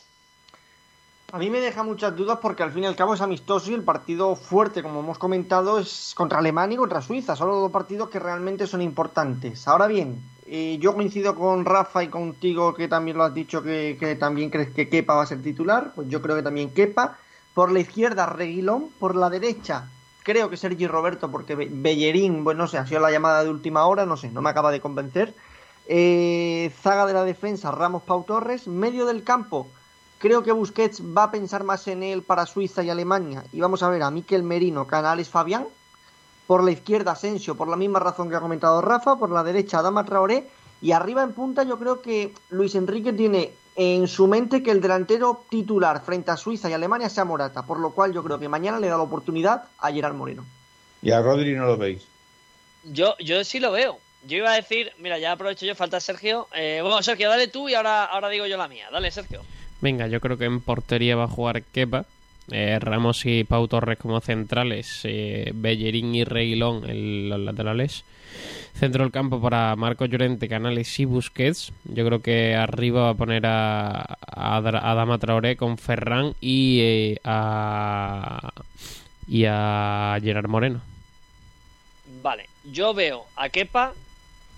A mí me deja muchas dudas porque al fin y al cabo es amistoso y el partido fuerte, como hemos comentado, es contra Alemania y contra Suiza. Son los dos partidos que realmente son importantes. Ahora bien, eh, yo coincido con Rafa y contigo que también lo has dicho que, también crees que Kepa va a ser titular. Pues yo creo que también Kepa. Por la izquierda, Reguilón. Por la derecha, creo que Sergi Roberto porque Bellerín, bueno, no sé, ha sido la llamada de última hora, no sé, no me acaba de convencer. Eh, zaga de la defensa, Ramos Pau Torres. Medio del campo. Creo que Busquets va a pensar más en él para Suiza y Alemania. Y vamos a ver a Miquel Merino, Canales Fabián. Por la izquierda Asensio, por la misma razón que ha comentado Rafa. Por la derecha Adama Traoré. Y arriba en punta yo creo que Luis Enrique tiene en su mente que el delantero titular frente a Suiza y Alemania sea Morata. Por lo cual yo creo que mañana le da la oportunidad a Gerard Moreno. ¿Y a Rodri no lo veis? Yo, yo sí lo veo. Yo iba a decir, mira, ya aprovecho yo, falta Sergio. Eh, bueno, Sergio, dale tú y ahora, ahora digo yo la mía. Dale, Sergio. Venga, yo creo que en portería va a jugar Kepa. Eh, Ramos y Pau Torres como centrales, eh, Bellerín y Reguilón en los laterales. Centro del campo para Marco Llorente, Canales y Busquets. Yo creo que arriba va a poner a, a, Dama Traoré con Ferran y eh, a y a Gerard Moreno. Vale, yo veo a Kepa,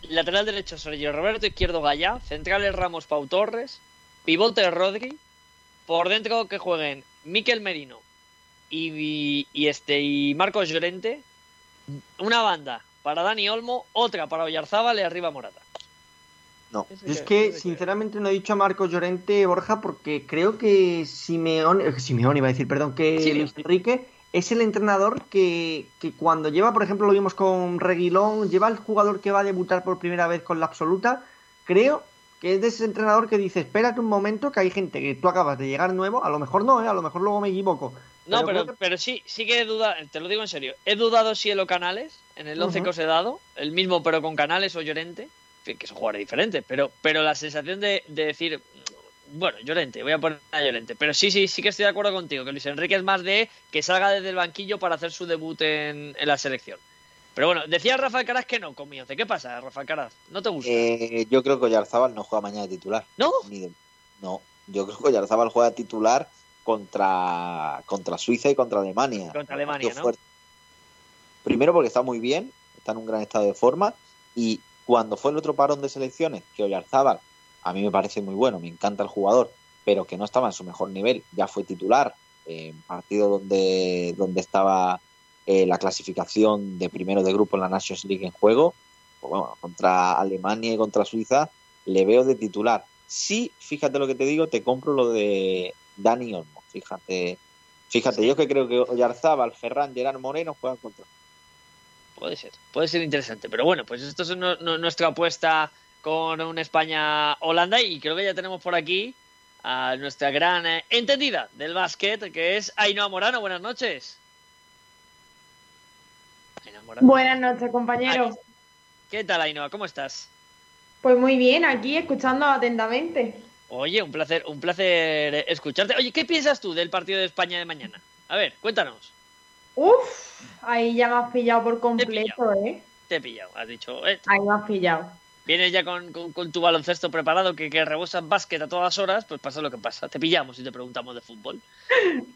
lateral derecho Sergio Roberto, izquierdo Gallá, centrales Ramos Pau Torres, pivote Rodri, por dentro que jueguen Miquel Merino y, este y Marcos Llorente, una banda para Dani Olmo, otra para Oyarzábal y arriba Morata. No. Es que, sinceramente no he dicho a Marcos Llorente Borja porque creo que Simeone, eh, Simeone iba a decir, perdón, que Luis Enrique es el entrenador que, que, cuando lleva, por ejemplo, lo vimos con Reguilón, lleva el jugador que va a debutar por primera vez con la absoluta, creo que es de ese entrenador que dice, espérate un momento, que hay gente que tú acabas de llegar nuevo, a lo mejor no, ¿eh? a lo mejor luego me equivoco. No, pero, pero, sí, sí que he dudado, te lo digo en serio, he dudado si el Canales, en el 11 que os he dado, el mismo pero con Canales o Llorente, que son jugadores diferentes, pero, pero la sensación de, decir, bueno, Llorente, voy a poner a Llorente, pero sí, sí, sí que estoy de acuerdo contigo, que Luis Enrique es más de que salga desde el banquillo para hacer su debut en la selección. Pero bueno, decía Rafa Caraz que no con ¿Qué pasa, Rafa Caraz? ¿No te gusta? Eh, yo creo que Oyarzábal no juega mañana de titular. ¿No? No, yo creo que Oyarzábal juega titular contra, contra Suiza y contra Alemania. Contra Alemania, ¿no? Primero porque está muy bien, está en un gran estado de forma y Cuando fue el otro parón de selecciones, que Oyarzábal, a mí me parece muy bueno, me encanta el jugador, pero que no estaba en su mejor nivel, ya fue titular en partido donde, donde estaba eh, la clasificación de primero de grupo en la Nations League en juego, pues contra Alemania y contra Suiza, le veo de titular. Sí, fíjate lo que te digo, te compro lo de Dani Olmo, fíjate. Fíjate, yo que creo que Oyarzábal, Ferran, Gerard Moreno juegan contra. Puede ser, puede ser interesante. Pero bueno, pues esto es nuestra apuesta con un España-Holanda y creo que ya tenemos por aquí a nuestra gran eh, entendida del básquet, que es Ainhoa Morano. Buenas noches. Buenas noches, compañeros. ¿Qué tal, Ainhoa? ¿Cómo estás? Pues muy bien, aquí escuchando atentamente. Oye, un placer, un placer escucharte. Oye, ¿qué piensas tú del partido de España de mañana? A ver, cuéntanos. Uf, ahí ya me has pillado por completo, ¿eh? Te he pillado, has dicho. Eh. Ahí me has pillado. Vienes ya con, tu baloncesto preparado, que, que rebosas básquet a todas horas, pues pasa lo que pasa. Te pillamos y te preguntamos de fútbol.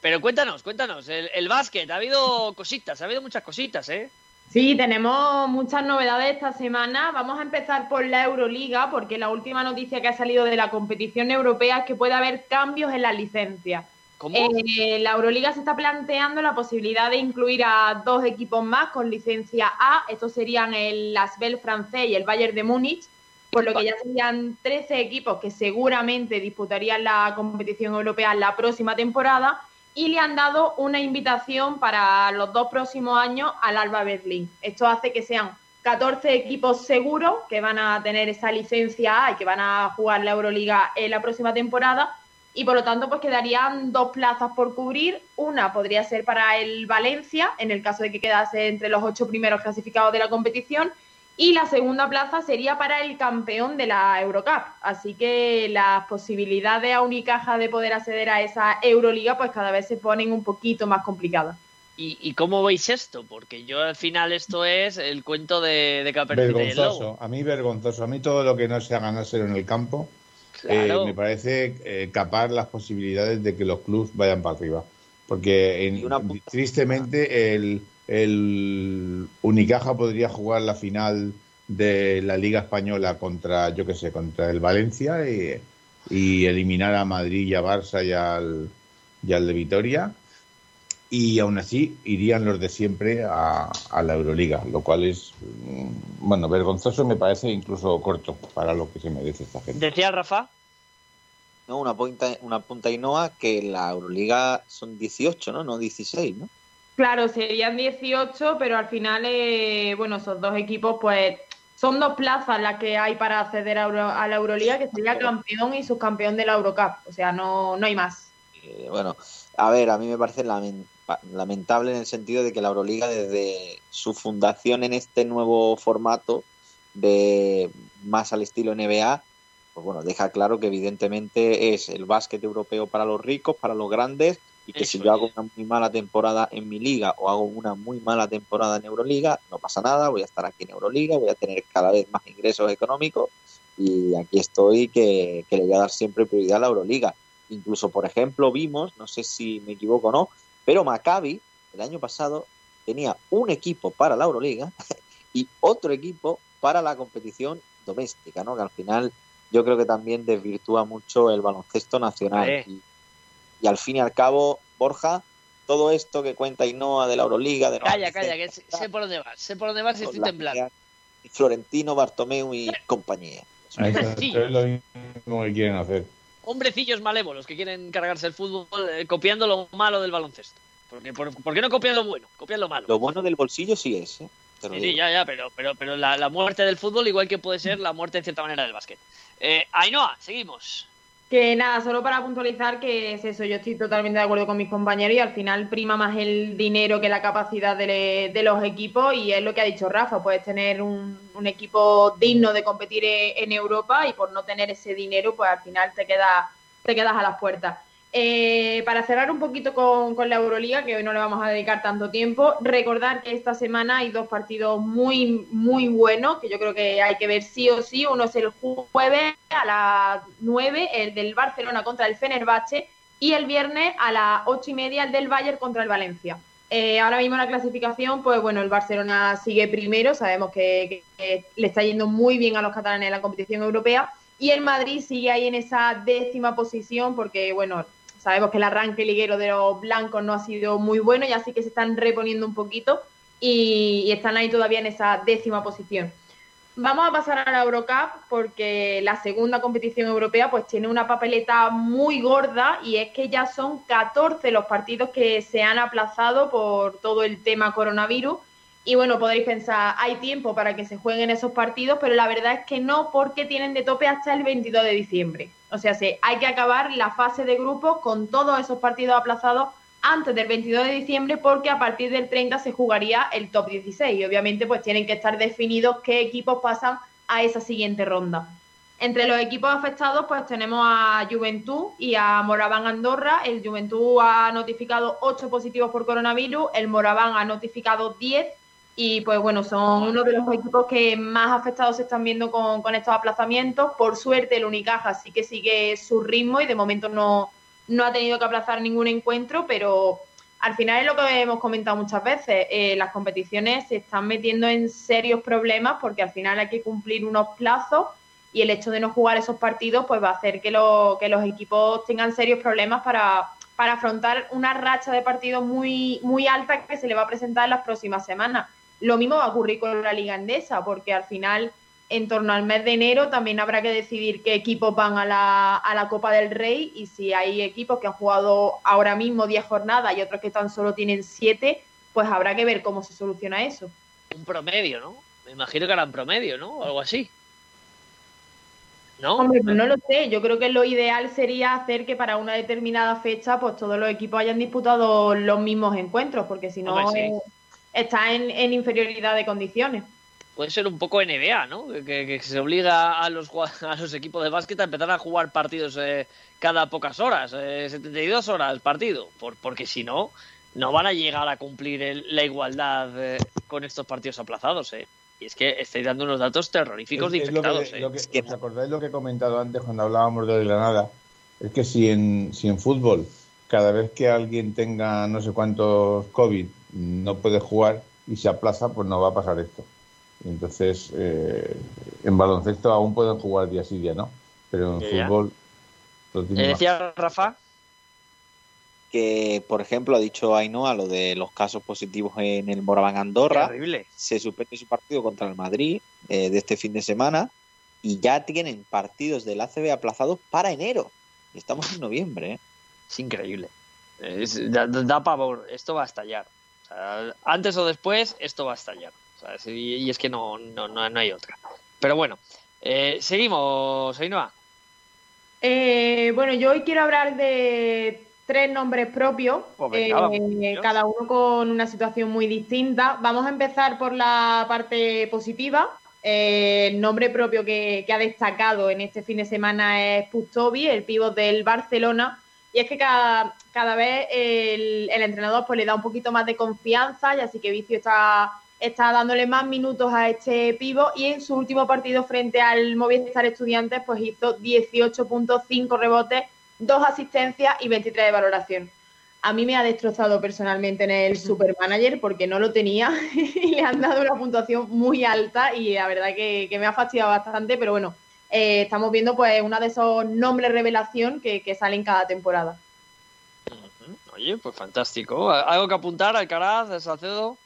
Pero cuéntanos, cuéntanos, el, el básquet, ha habido cositas, ha habido muchas cositas, ¿eh? Sí, tenemos muchas novedades esta semana. Vamos a empezar por la Euroliga, porque la última noticia que ha salido de la competición europea es que puede haber cambios en la licencia. ¿Cómo? Eh, la Euroliga se está planteando la posibilidad de incluir a dos equipos más con licencia A. Estos serían el Asbel francés y el Bayern de Múnich, por lo que ya serían 13 equipos que seguramente disputarían la competición europea la próxima temporada y le han dado una invitación para los dos próximos años al Alba Berlín. Esto hace que sean 14 equipos seguros que van a tener esa licencia A y que van a jugar la Euroliga en la próxima temporada y por lo tanto pues quedarían dos plazas por cubrir. Una podría ser para el Valencia, en el caso de que quedase entre los ocho primeros clasificados de la competición, y la segunda plaza sería para el campeón de la Eurocup. Así que las posibilidades a Unicaja de poder acceder a esa Euroliga pues cada vez se ponen un poquito más complicadas. ¿Y, cómo veis esto? Porque yo al final esto es el cuento de, de Vergonzoso, a mí vergonzoso. A mí todo lo que no sea ganárselo en el campo eh, me parece eh, capar las posibilidades de que los clubes vayan para arriba. Porque tristemente el, el Unicaja podría jugar la final de la Liga Española contra, yo qué sé, contra el Valencia y, eliminar a Madrid y a Barça y al, y al de Vitoria. Y aún así irían los de siempre a, la Euroliga, lo cual es, mm, bueno, vergonzoso me parece incluso corto para lo que se merece esta gente. ¿Decía Rafa? No, una punta, una punta Inoa que la Euroliga son 18, ¿no? No 16, ¿no? Claro, serían 18, pero al final, eh, bueno, esos dos equipos, pues son dos plazas las que hay para acceder a, la Euroliga, que sería campeón y subcampeón de la Eurocup. O sea, no, no hay más. Eh, bueno, a ver, a mí me parece lamentable en el sentido de que la Euroliga, desde su fundación en este nuevo formato de más al estilo NBA, pues bueno, deja claro que evidentemente es el básquet europeo para los ricos, para los grandes y que si yo hago una muy mala temporada en mi liga o hago una muy mala temporada en Euroliga, no pasa nada, voy a estar aquí en Euroliga, voy a tener cada vez más ingresos económicos y aquí estoy que, le voy a dar siempre prioridad a la Euroliga. Incluso, por ejemplo, vimos, no sé si me equivoco o no, pero Maccabi el año pasado tenía un equipo para la Euroliga y otro equipo para la competición doméstica, ¿no? Que al final yo creo que también desvirtúa mucho el baloncesto nacional. Y al fin y al cabo, Borja, todo esto que cuenta Inoa de la Euroliga, de Calla, calla, que sé, por dónde vas, sé por dónde vas y estoy temblando. Florentino, Bartomeu y compañía. Es lo mismo que quieren hacer. Hombrecillos malévolos que quieren cargarse el fútbol eh, copiando lo malo del baloncesto. Porque, por, qué no copian lo bueno? Copian lo malo. Lo bueno del bolsillo sí es, ¿eh? Sí, ya, ya, pero, pero, pero la, muerte del fútbol igual que puede ser la muerte en cierta manera del básquet. Eh, Ainhoa, seguimos. Que nada, solo para puntualizar que es eso, yo estoy totalmente de acuerdo con mis compañeros y al final prima más el dinero que la capacidad de, los equipos y es lo que ha dicho Rafa, puedes tener un, equipo digno de competir en Europa y por no tener ese dinero pues al final te, queda, te quedas a las puertas. Eh, para cerrar un poquito con, la Euroliga, que hoy no le vamos a dedicar tanto tiempo, recordar que esta semana hay dos partidos muy, muy buenos, que yo creo que hay que ver sí o sí. Uno es el jueves a las 9, el del Barcelona contra el Fenerbahce, y el viernes a las ocho y media el del Bayern contra el Valencia. Eh, ahora mismo la clasificación, pues bueno, el Barcelona sigue primero, sabemos que, le está yendo muy bien a los catalanes en la competición europea, y el Madrid sigue ahí en esa décima posición, porque bueno, sabemos que el arranque liguero de los blancos no ha sido muy bueno, y así que se están reponiendo un poquito y están ahí todavía en esa décima posición. Vamos a pasar a la Eurocup porque la segunda competición europea pues tiene una papeleta muy gorda y es que ya son 14 los partidos que se han aplazado por todo el tema coronavirus. Y bueno, podréis pensar, hay tiempo para que se jueguen esos partidos, pero la verdad es que no porque tienen de tope hasta el 22 de diciembre. O sea, sí, hay que acabar la fase de grupos con todos esos partidos aplazados antes del 22 de diciembre porque a partir del 30 se jugaría el top 16 y obviamente pues tienen que estar definidos qué equipos pasan a esa siguiente ronda. Entre los equipos afectados pues tenemos a Juventud y a Moraván Andorra. El Juventud ha notificado 8 positivos por coronavirus, el Moraván ha notificado 10 y pues bueno, son uno de los equipos que más afectados se están viendo con, con estos aplazamientos. Por suerte el Unicaja sí que sigue su ritmo y de momento no, no ha tenido que aplazar ningún encuentro, pero al final es lo que hemos comentado muchas veces, eh, las competiciones se están metiendo en serios problemas porque al final hay que cumplir unos plazos y el hecho de no jugar esos partidos pues va a hacer que, que los equipos tengan serios problemas para, para afrontar una racha de partidos muy, muy alta que se le va a presentar en las próximas semanas. Lo mismo va a ocurrir con la Liga Endesa, porque al final en torno al mes de enero también habrá que decidir qué equipos van a la, a la Copa del Rey y si hay equipos que han jugado ahora mismo 10 jornadas y otros que tan solo tienen 7, pues habrá que ver cómo se soluciona eso. Un promedio, ¿no? Me imagino que harán promedio, ¿no? O algo así. ¿No? Hombre, pues no lo sé. Yo creo que lo ideal sería hacer que para una determinada fecha, pues todos los equipos hayan disputado los mismos encuentros, porque si no está en, en inferioridad de condiciones puede ser un poco NBA, ¿no? Que, se obliga a los, a los equipos de básquet a empezar a jugar partidos eh, cada pocas horas, 72 eh, horas el partido, por, porque si no, no van a llegar a cumplir la igualdad eh, con estos partidos aplazados, ¿eh? Y es que estáis dando unos datos terroríficos de infectados. Lo que, ¿Os acordáis lo que he comentado antes cuando hablábamos de Granada? Es que si en, si en fútbol cada vez que alguien tenga no sé cuántos COVID no puede jugar y se aplaza, pues no va a pasar esto. Entonces, eh, en baloncesto aún pueden jugar día sí, día no, pero en fútbol... ¿Qué decía Rafa? Que, por ejemplo, ha dicho Ainhoa lo de los casos positivos en el Moraván Andorra. Se suspende su partido contra el Madrid eh, de este fin de semana y ya tienen partidos del ACB aplazados para enero. Estamos en noviembre. ¿eh? Es increíble. da, pavor. Esto va a estallar. Antes o después, esto va a estallar. Y, es que no, no, no, hay otra. Pero bueno, eh, seguimos, Ainhoa. Eh, bueno, yo hoy quiero hablar de tres nombres propios, pues eh, cada uno con una situación muy distinta. Vamos a empezar por la parte positiva. el nombre propio que, ha destacado en este fin de semana es Pustovi, el pívot del Barcelona. Y es que cada, cada vez el, el, entrenador pues, le da un poquito más de confianza, y así que Vicio está está dándole más minutos a este pivo y en su último partido frente al Movistar Estudiantes pues hizo 18.5 rebotes, 2 asistencias y 23 de valoración. A mí me ha destrozado personalmente en el Supermanager porque no lo tenía y le han dado una puntuación muy alta y la verdad que, me ha fastidiado bastante, pero bueno, eh, estamos viendo pues uno de esos nombres revelación que, que salen cada temporada. Oye, pues fantástico. ¿Algo que apuntar, Alcaraz, Salcedo?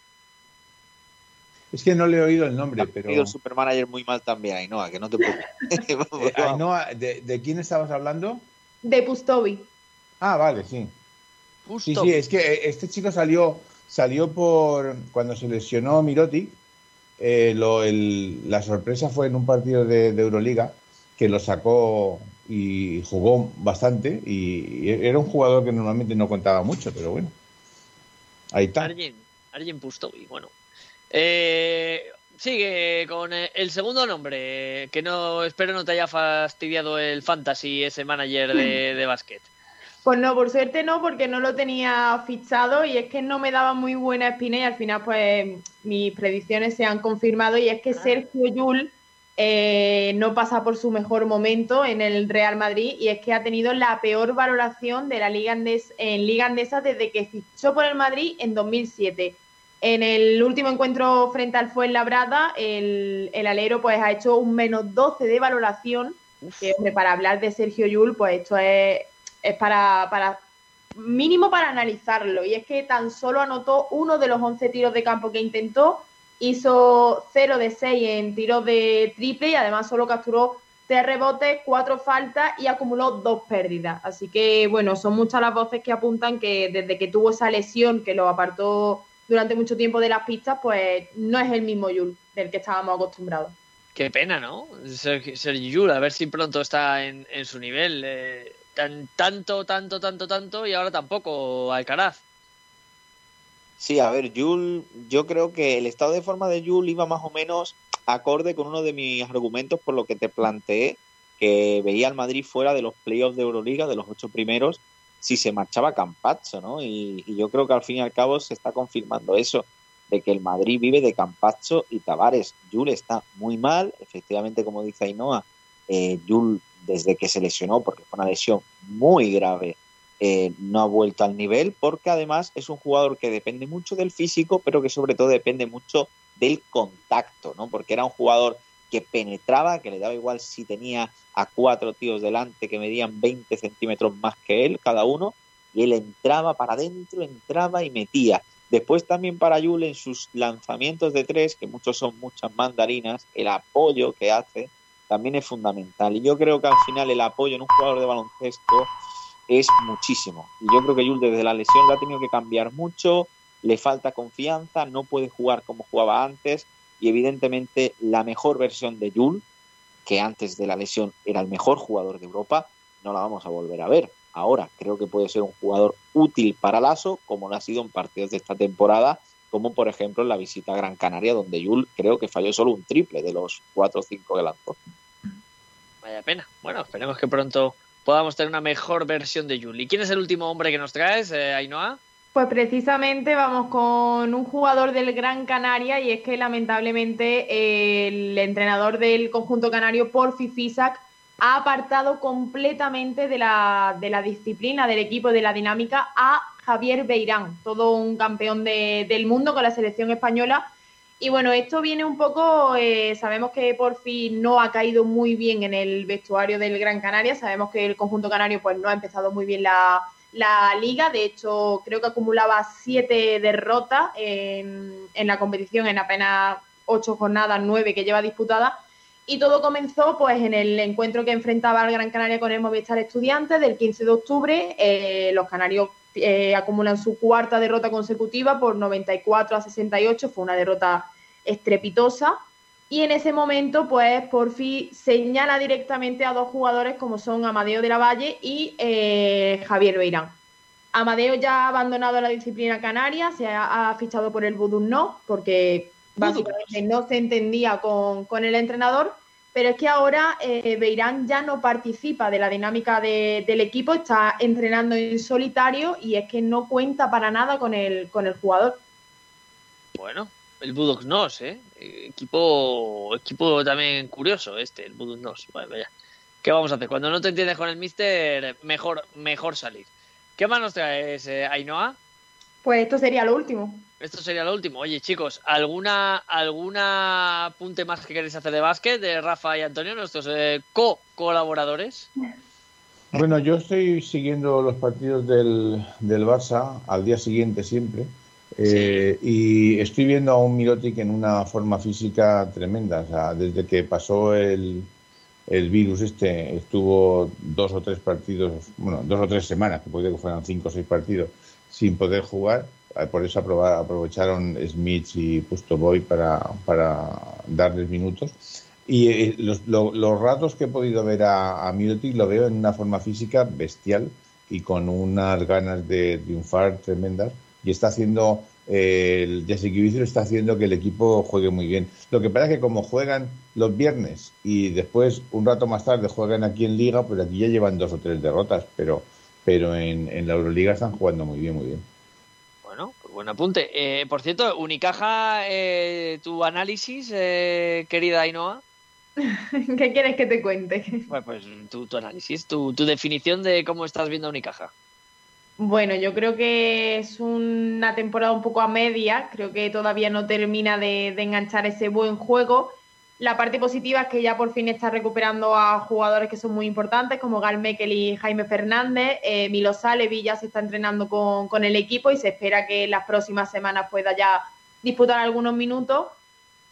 Es que no le he oído el nombre, pero. He Supermanager muy mal también, Ainhoa, que no te puedo. Eh, Ainhoa, ¿de, quién estabas hablando? De Pustovi. Ah, vale, sí. Sí, sí, es que eh, este chico salió, salió por. Cuando se lesionó Miroti, eh, la sorpresa fue en un partido de, Euroliga que lo sacó y jugó bastante y, era un jugador que normalmente no contaba mucho, pero bueno. Ahí está. Alguien, alguien Pustovi, bueno. Eh, sigue con eh, el segundo nombre, que no espero no te haya fastidiado el fantasy, ese manager de, de básquet. Pues no, por suerte no, porque no lo tenía fichado y es que no me daba muy buena espina y al final pues mis predicciones se han confirmado y es que. Sergio Yul eh, no pasa por su mejor momento en el Real Madrid y es que ha tenido la peor valoración de la Liga en Liga Andesa desde que fichó por el Madrid en 2007. En el último encuentro frente al Fuenlabrada, el, el alero pues ha hecho un menos 12 de valoración, que para hablar de Sergio Yul, pues esto es, es para, para mínimo para analizarlo. Y es que tan solo anotó uno de los 11 tiros de campo que intentó hizo 0 de 6 en tiros de triple y además solo capturó 3 rebotes, 4 faltas y acumuló 2 pérdidas. Así que, bueno, son muchas las voces que apuntan que desde que tuvo esa lesión que lo apartó durante mucho tiempo de las pistas, pues no es el mismo Yul del que estábamos acostumbrados. Qué pena, ¿no? Ser Yul, a ver si pronto está en, su nivel. Eh, tan, tanto, tanto, tanto, tanto y ahora tampoco Alcaraz. Sí, a ver, Yul, yo creo que el estado de forma de Yul iba más o menos acorde con uno de mis argumentos por lo que te planteé, que veía al Madrid fuera de los playoffs de Euroliga, de los ocho primeros, si se marchaba Campazzo, ¿no? Y, yo creo que al fin y al cabo se está confirmando eso, de que el Madrid vive de Campazzo y Tavares. Yul está muy mal, efectivamente, como dice Ainhoa, eh, Yul desde que se lesionó, porque fue una lesión muy grave eh, no ha vuelto al nivel porque además es un jugador que depende mucho del físico, pero que sobre todo depende mucho del contacto, ¿no? Porque era un jugador que penetraba, que le daba igual si tenía a cuatro tíos delante que medían 20 centímetros más que él cada uno, y él entraba para adentro, entraba y metía. Después también para Yule en sus lanzamientos de tres, que muchos son muchas mandarinas, el apoyo que hace también es fundamental. Y yo creo que al final el apoyo en un jugador de baloncesto es muchísimo. Y yo creo que Jules desde la lesión le ha tenido que cambiar mucho, le falta confianza, no puede jugar como jugaba antes y evidentemente la mejor versión de Jules, que antes de la lesión era el mejor jugador de Europa, no la vamos a volver a ver. Ahora creo que puede ser un jugador útil para Lazo, como lo ha sido en partidos de esta temporada, como por ejemplo en la visita a Gran Canaria, donde Jules creo que falló solo un triple de los 4 o 5 que lanzó. Vaya pena. Bueno, esperemos que pronto podamos tener una mejor versión de Yuli. ¿Quién es el último hombre que nos traes, eh, Ainhoa? Pues precisamente vamos con un jugador del Gran Canaria y es que lamentablemente el entrenador del conjunto canario, Porfi Fisac, ha apartado completamente de la, de la disciplina del equipo, de la dinámica, a Javier Beirán, todo un campeón del mundo con la selección española y bueno, esto viene un poco, eh, sabemos que por fin no ha caído muy bien en el vestuario del Gran Canaria, sabemos que el conjunto canario pues no ha empezado muy bien la, liga, de hecho creo que acumulaba siete derrotas en, en la competición en apenas ocho jornadas, nueve que lleva disputada. Y todo comenzó pues en el encuentro que enfrentaba al Gran Canaria con el Movistar Estudiantes del 15 de octubre. Eh, los canarios eh, acumulan su cuarta derrota consecutiva por 94 a 68, fue una derrota estrepitosa. Y en ese momento, pues Porfi señala directamente a dos jugadores como son Amadeo de la Valle y eh, Javier Beirán. Amadeo ya ha abandonado la disciplina canaria, se ha, fichado por el Vudú No, porque básicamente no se entendía con, con el entrenador pero es que ahora eh, Beirán ya no participa de la dinámica del equipo, está entrenando en solitario y es que no cuenta para nada con el, con el jugador. Bueno, el Budok Nos, ¿eh? Equipo, equipo también curioso este, el Budok Nos. vaya. ¿Qué vamos a hacer? Cuando no te entiendes con el Mister, mejor, mejor salir. ¿Qué más nos traes, eh, Ainhoa? Pues esto sería lo último. Esto sería lo último. Oye, chicos, ¿alguna alguna apunte más que queréis hacer de básquet de Rafa y Antonio, nuestros eh, co-colaboradores? Bueno, yo estoy siguiendo los partidos del, del Barça al día siguiente siempre. Eh, y estoy viendo a un Mirotic en una forma física tremenda. O sea, desde que pasó el, el virus este, estuvo dos o tres partidos, bueno, dos o tres semanas, que puede que fueran cinco o seis partidos, sin poder jugar eh, por eso aprovecharon Smith y Pustoboy para, para darles minutos. Y eh, los, los, ratos que he podido ver a, a lo veo en una forma física bestial y con unas ganas de triunfar tremendas. Y está haciendo, eh, el Jesse está haciendo que el equipo juegue muy bien. Lo que pasa es que como juegan los viernes y después un rato más tarde juegan aquí en Liga, pues aquí ya llevan dos o tres derrotas, pero, pero en, en la Euroliga están jugando muy bien, muy bien. Bueno, pues buen apunte. Eh, por cierto, Unicaja, eh, tu análisis, eh, querida Ainhoa. ¿Qué quieres que te cuente? Pues, pues tu, análisis, tu, definición de cómo estás viendo a Unicaja. Bueno, yo creo que es una temporada un poco a media, creo que todavía no termina de, enganchar ese buen juego. La parte positiva es que ya por fin está recuperando a jugadores que son muy importantes, como Gal Mekel y Jaime Fernández. Eh, Milo Salevi ya se está entrenando con, con el equipo y se espera que las próximas semanas pueda ya disputar algunos minutos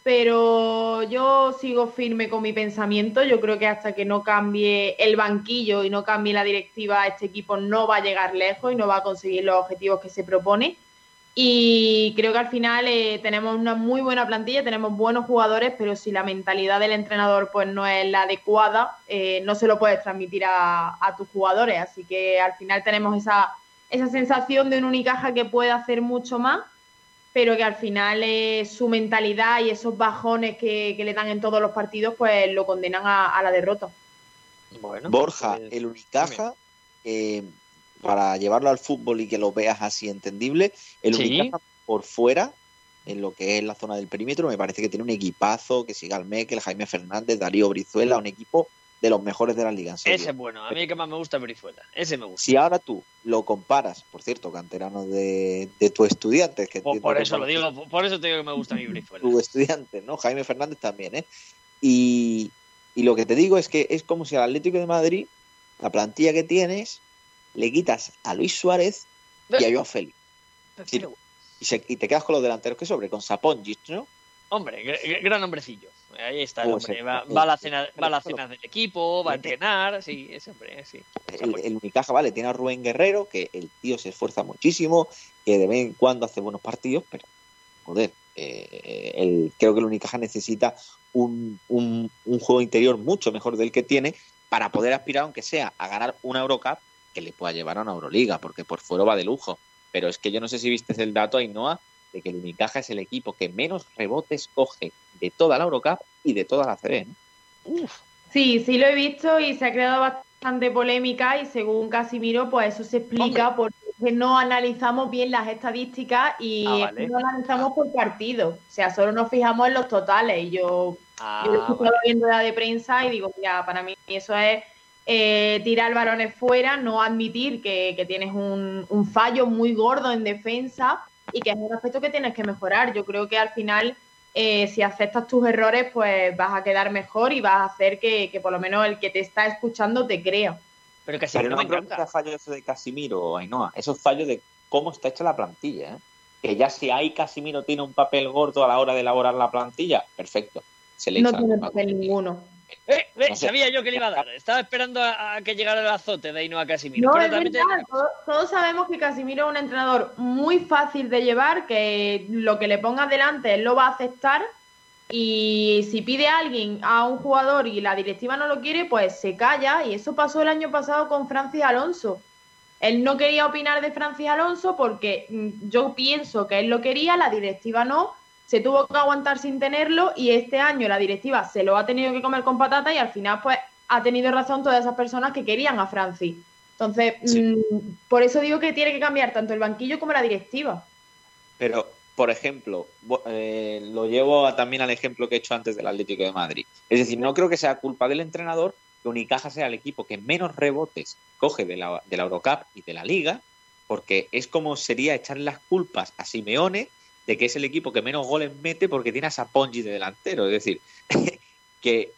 pero yo sigo firme con mi pensamiento. Yo creo que hasta que no cambie el banquillo y no cambie la directiva, este equipo no va a llegar lejos y no va a conseguir los objetivos que se propone. Y creo que al final eh, tenemos una muy buena plantilla, tenemos buenos jugadores, pero si la mentalidad del entrenador pues no es la adecuada, eh, no se lo puedes transmitir a, a, tus jugadores. Así que al final tenemos esa, esa sensación de un Unicaja que puede hacer mucho más pero que al final eh, su mentalidad y esos bajones que, le dan en todos los partidos, pues lo condenan a, la derrota. Borja, pues, el Unicaja, eh, para llevarlo al fútbol y que lo veas así entendible, el Unicaja por fuera, en lo que es la zona del perímetro, me parece que tiene un equipazo, que siga el Mekel, Jaime Fernández, Darío Brizuela, un equipo de los mejores de la liga. Ese es bueno, a mí el que más me gusta es Brizuela, ese me gusta. Si ahora tú lo comparas, por cierto, canterano de, tu estudiante, que por, eso lo digo, por eso te digo que me gusta mi Brizuela. Tu estudiante, ¿no? Jaime Fernández también, ¿eh? Y, lo que te digo es que es como si al Atlético de Madrid, la plantilla que tienes, le quitas a Luis Suárez y a Joao Félix. y, te quedas con los delanteros que sobre, con Sapongic, ¿no? Hombre, gran hombrecillo. Ahí está el hombre. Va, a la cena, va a la cena del equipo, va a entrenar, sí, ese hombre, sí. El, el, Unicaja, vale, tiene a Rubén Guerrero, que el tío se esfuerza muchísimo, que de vez en cuando hace buenos partidos, pero, joder, eh, el, creo que el Unicaja necesita un, un, un, juego interior mucho mejor del que tiene para poder aspirar, aunque sea, a ganar una Eurocup que le pueda llevar a una Euroliga, porque por fuera va de lujo. Pero es que yo no sé si viste el dato, Ainhoa, de que el Unicaja es el equipo que menos rebotes coge de toda la Eurocup y de toda la CB. Sí, sí lo he visto y se ha creado bastante polémica y según Casimiro, pues eso se explica porque no analizamos bien las estadísticas y ah, no analizamos por partido. O sea, solo nos fijamos en los totales. Y yo, ah, yo lo viendo la de prensa y digo, ya, para mí eso es eh, tirar balones fuera, no admitir que, que tienes un, un, fallo muy gordo en defensa y que es un aspecto que tienes que mejorar. Yo creo que al final, eh, si aceptas tus errores, pues vas a quedar mejor y vas a hacer que, por lo menos el que te está escuchando te crea. Pero que no me encanta. fallo eso de Casimiro, Ainhoa. Eso es fallo de cómo está hecha la plantilla. ¿eh? Que ya si hay Casimiro tiene un papel gordo a la hora de elaborar la plantilla, perfecto. Se le no tiene papel ninguno. Eh, eh, sabía yo que le iba a dar. Estaba esperando a, que llegara el azote de Casimiro. No, es verdad. Todos, sabemos que Casimiro es un entrenador muy fácil de llevar, que lo que le ponga delante él lo va a aceptar. Y si pide a alguien, a un jugador, y la directiva no lo quiere, pues se calla. Y eso pasó el año pasado con Francis Alonso. Él no quería opinar de Francis Alonso porque mm, yo pienso que él lo quería, la directiva no se tuvo que aguantar sin tenerlo y este año la directiva se lo ha tenido que comer con patata y al final pues ha tenido razón todas esas personas que querían a Francis. Entonces, mm, por eso digo que tiene que cambiar tanto el banquillo como la directiva. Pero, por ejemplo, eh, lo llevo también al ejemplo que he hecho antes del Atlético de Madrid. Es decir, no creo que sea culpa del entrenador que Unicaja sea el equipo que menos rebotes coge de la, de la Eurocup y de la Liga, porque es como sería echar las culpas a Simeone de que es el equipo que menos goles mete porque tiene a Sapongi de delantero. Es decir, que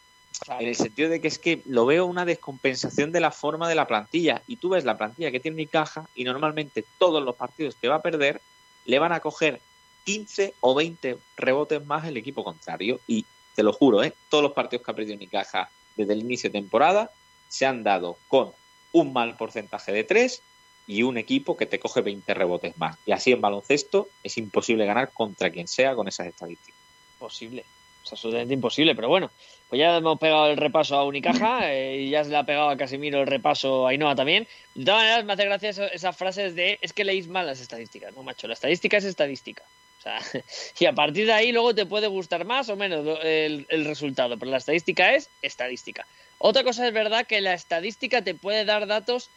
en el sentido de que es que lo veo una descompensación de la forma de la plantilla. Y tú ves la plantilla que tiene mi caja y normalmente todos los partidos que va a perder le van a coger 15 o 20 rebotes más el equipo contrario. Y te lo juro, ¿eh? todos los partidos que ha perdido mi caja desde el inicio de temporada se han dado con un mal porcentaje de 3 y un equipo que te coge 20 rebotes más. Y así en baloncesto es imposible ganar contra quien sea con esas estadísticas. Posible, es absolutamente imposible, pero bueno, pues ya hemos pegado el repaso a Unicaja eh, y ya se le ha pegado a Casimiro el repaso a Ainhoa también. De todas maneras, me hace gracia esas frases de es que leéis mal las estadísticas, no macho, la estadística es estadística. O sea, y a partir de ahí luego te puede gustar más o menos el, el resultado, pero la estadística es estadística. Otra cosa es verdad que la estadística te puede dar datos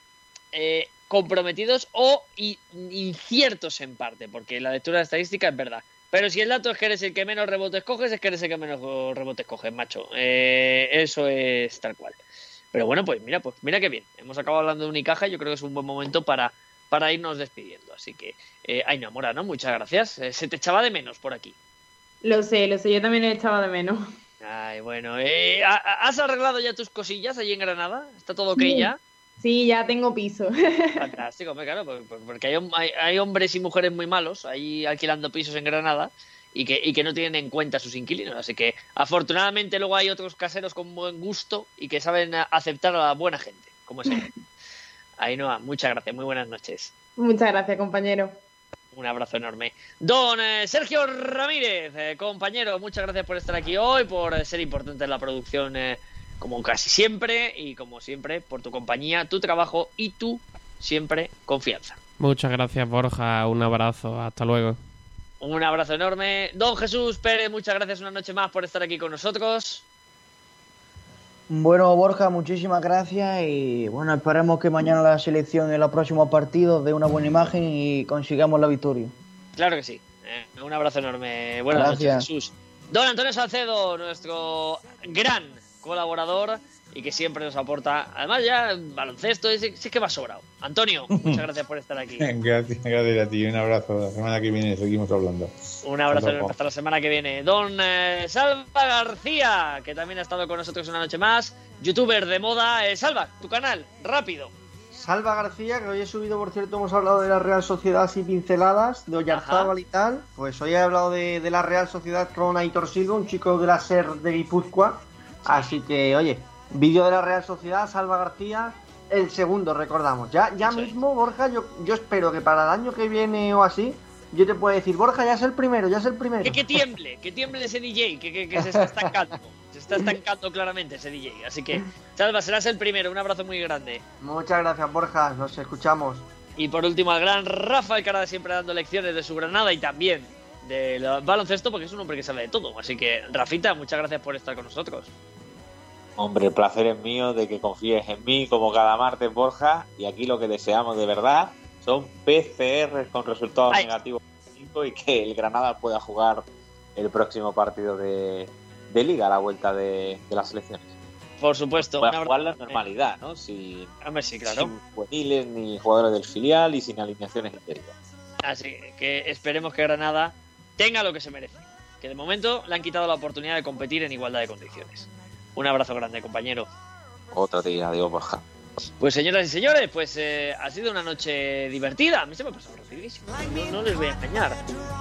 eh, comprometidos o inciertos en parte, porque la lectura de estadística es verdad. Pero si el dato es que eres el que menos rebotes coges, es que eres el que menos rebotes coges, macho. Eh, eso es tal cual. Pero bueno, pues mira, pues mira qué bien. Hemos acabado hablando de Unicaja y yo creo que es un buen momento para, para irnos despidiendo. Así que, eh, ay, no, Mora, ¿no? Muchas gracias. Eh, se te echaba de menos por aquí. Lo sé, lo sé, yo también he echaba de menos. Ay, bueno, eh, ¿has arreglado ya tus cosillas allí en Granada? ¿Está todo ok ya? Sí, ya tengo piso. Fantástico, claro, porque hay, hay, hombres y mujeres muy malos ahí alquilando pisos en Granada y que, y que no tienen en cuenta sus inquilinos. Así que afortunadamente luego hay otros caseros con buen gusto y que saben aceptar a la buena gente, como es él. Ainhoa, muchas gracias, muy buenas noches. Muchas gracias, compañero. Un abrazo enorme. Don eh, Sergio Ramírez, eh, compañero, muchas gracias por estar aquí hoy, por ser importante en la producción. Como casi siempre y como siempre por tu compañía, tu trabajo y tu siempre confianza. Muchas gracias Borja, un abrazo, hasta luego. Un abrazo enorme. Don Jesús Pérez, muchas gracias una noche más por estar aquí con nosotros. Bueno, Borja, muchísimas gracias y bueno, esperemos que mañana la selección en los próximos partidos dé una buena imagen y consigamos la victoria. Claro que sí. Eh, un abrazo enorme. Buenas noches, Jesús. Don Antonio Salcedo, nuestro gran colaborador y que siempre nos aporta. Además, ya baloncesto, sí, es que va sobrado. Antonio, muchas gracias por estar aquí. Gracias, gracias a ti. Un abrazo. La semana que viene seguimos hablando. Un abrazo hasta, la semana que viene. Don eh, Salva García, que también ha estado con nosotros una noche más. Youtuber de moda. Eh, Salva, tu canal, rápido. Salva García, que hoy he subido, por cierto, hemos hablado de la Real Sociedad y pinceladas, de Oyarzábal y tal. Pues hoy he hablado de, de la Real Sociedad con Aitor Silva, un chico de la SER de Guipúzcoa Así que, oye, vídeo de la Real Sociedad, Salva García, el segundo, recordamos. Ya, ya mismo, Borja, yo, yo espero que para el año que viene o así, yo te puedo decir, Borja, ya es el primero, ya es el primero. Que, que tiemble, que tiemble ese DJ, que, que, se está estancando. se está estancando claramente ese DJ. Así que, Salva, serás el primero. Un abrazo muy grande. Muchas gracias, Borja. Nos escuchamos. Y por último, al gran Rafael Carada siempre dando lecciones de su Granada y también del baloncesto, porque es un hombre que sabe de todo. Así que, Rafita, muchas gracias por estar con nosotros. Hombre, el placer es mío de que confíes en mí como cada martes, Borja. Y aquí lo que deseamos de verdad son PCR con resultados negativos y que el Granada pueda jugar el próximo partido de, Liga a la vuelta de, las elecciones. Por supuesto. Pueda jugar la normalidad, ¿no? Sin, sí, claro. sin juveniles ni jugadores del filial y sin alineaciones interiores. Así que esperemos que Granada tenga lo que se merece. Que de momento le han quitado la oportunidad de competir en igualdad de condiciones. Un abrazo grande, compañero. Otra tía, adiós, Borja. Pues señoras y señores, pues eh, ha sido una noche divertida. A mí se me ha pasado rapidísimo. No, les voy a engañar.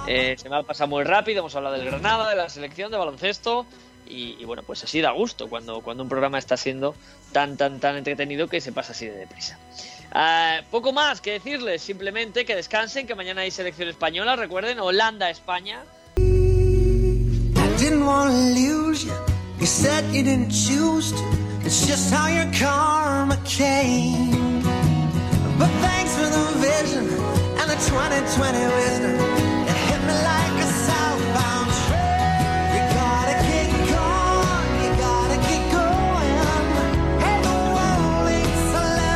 Eh, se me ha pasado muy rápido. Hemos hablado del Granada, de la selección, de baloncesto. Y, bueno, pues así da gusto cuando, cuando un programa está siendo tan, tan, tan entretenido que se pasa así de deprisa. Ah, poco más que decirles, simplemente que descansen, que mañana hay selección española. Recuerden, you didn't choose to. It's just how your karma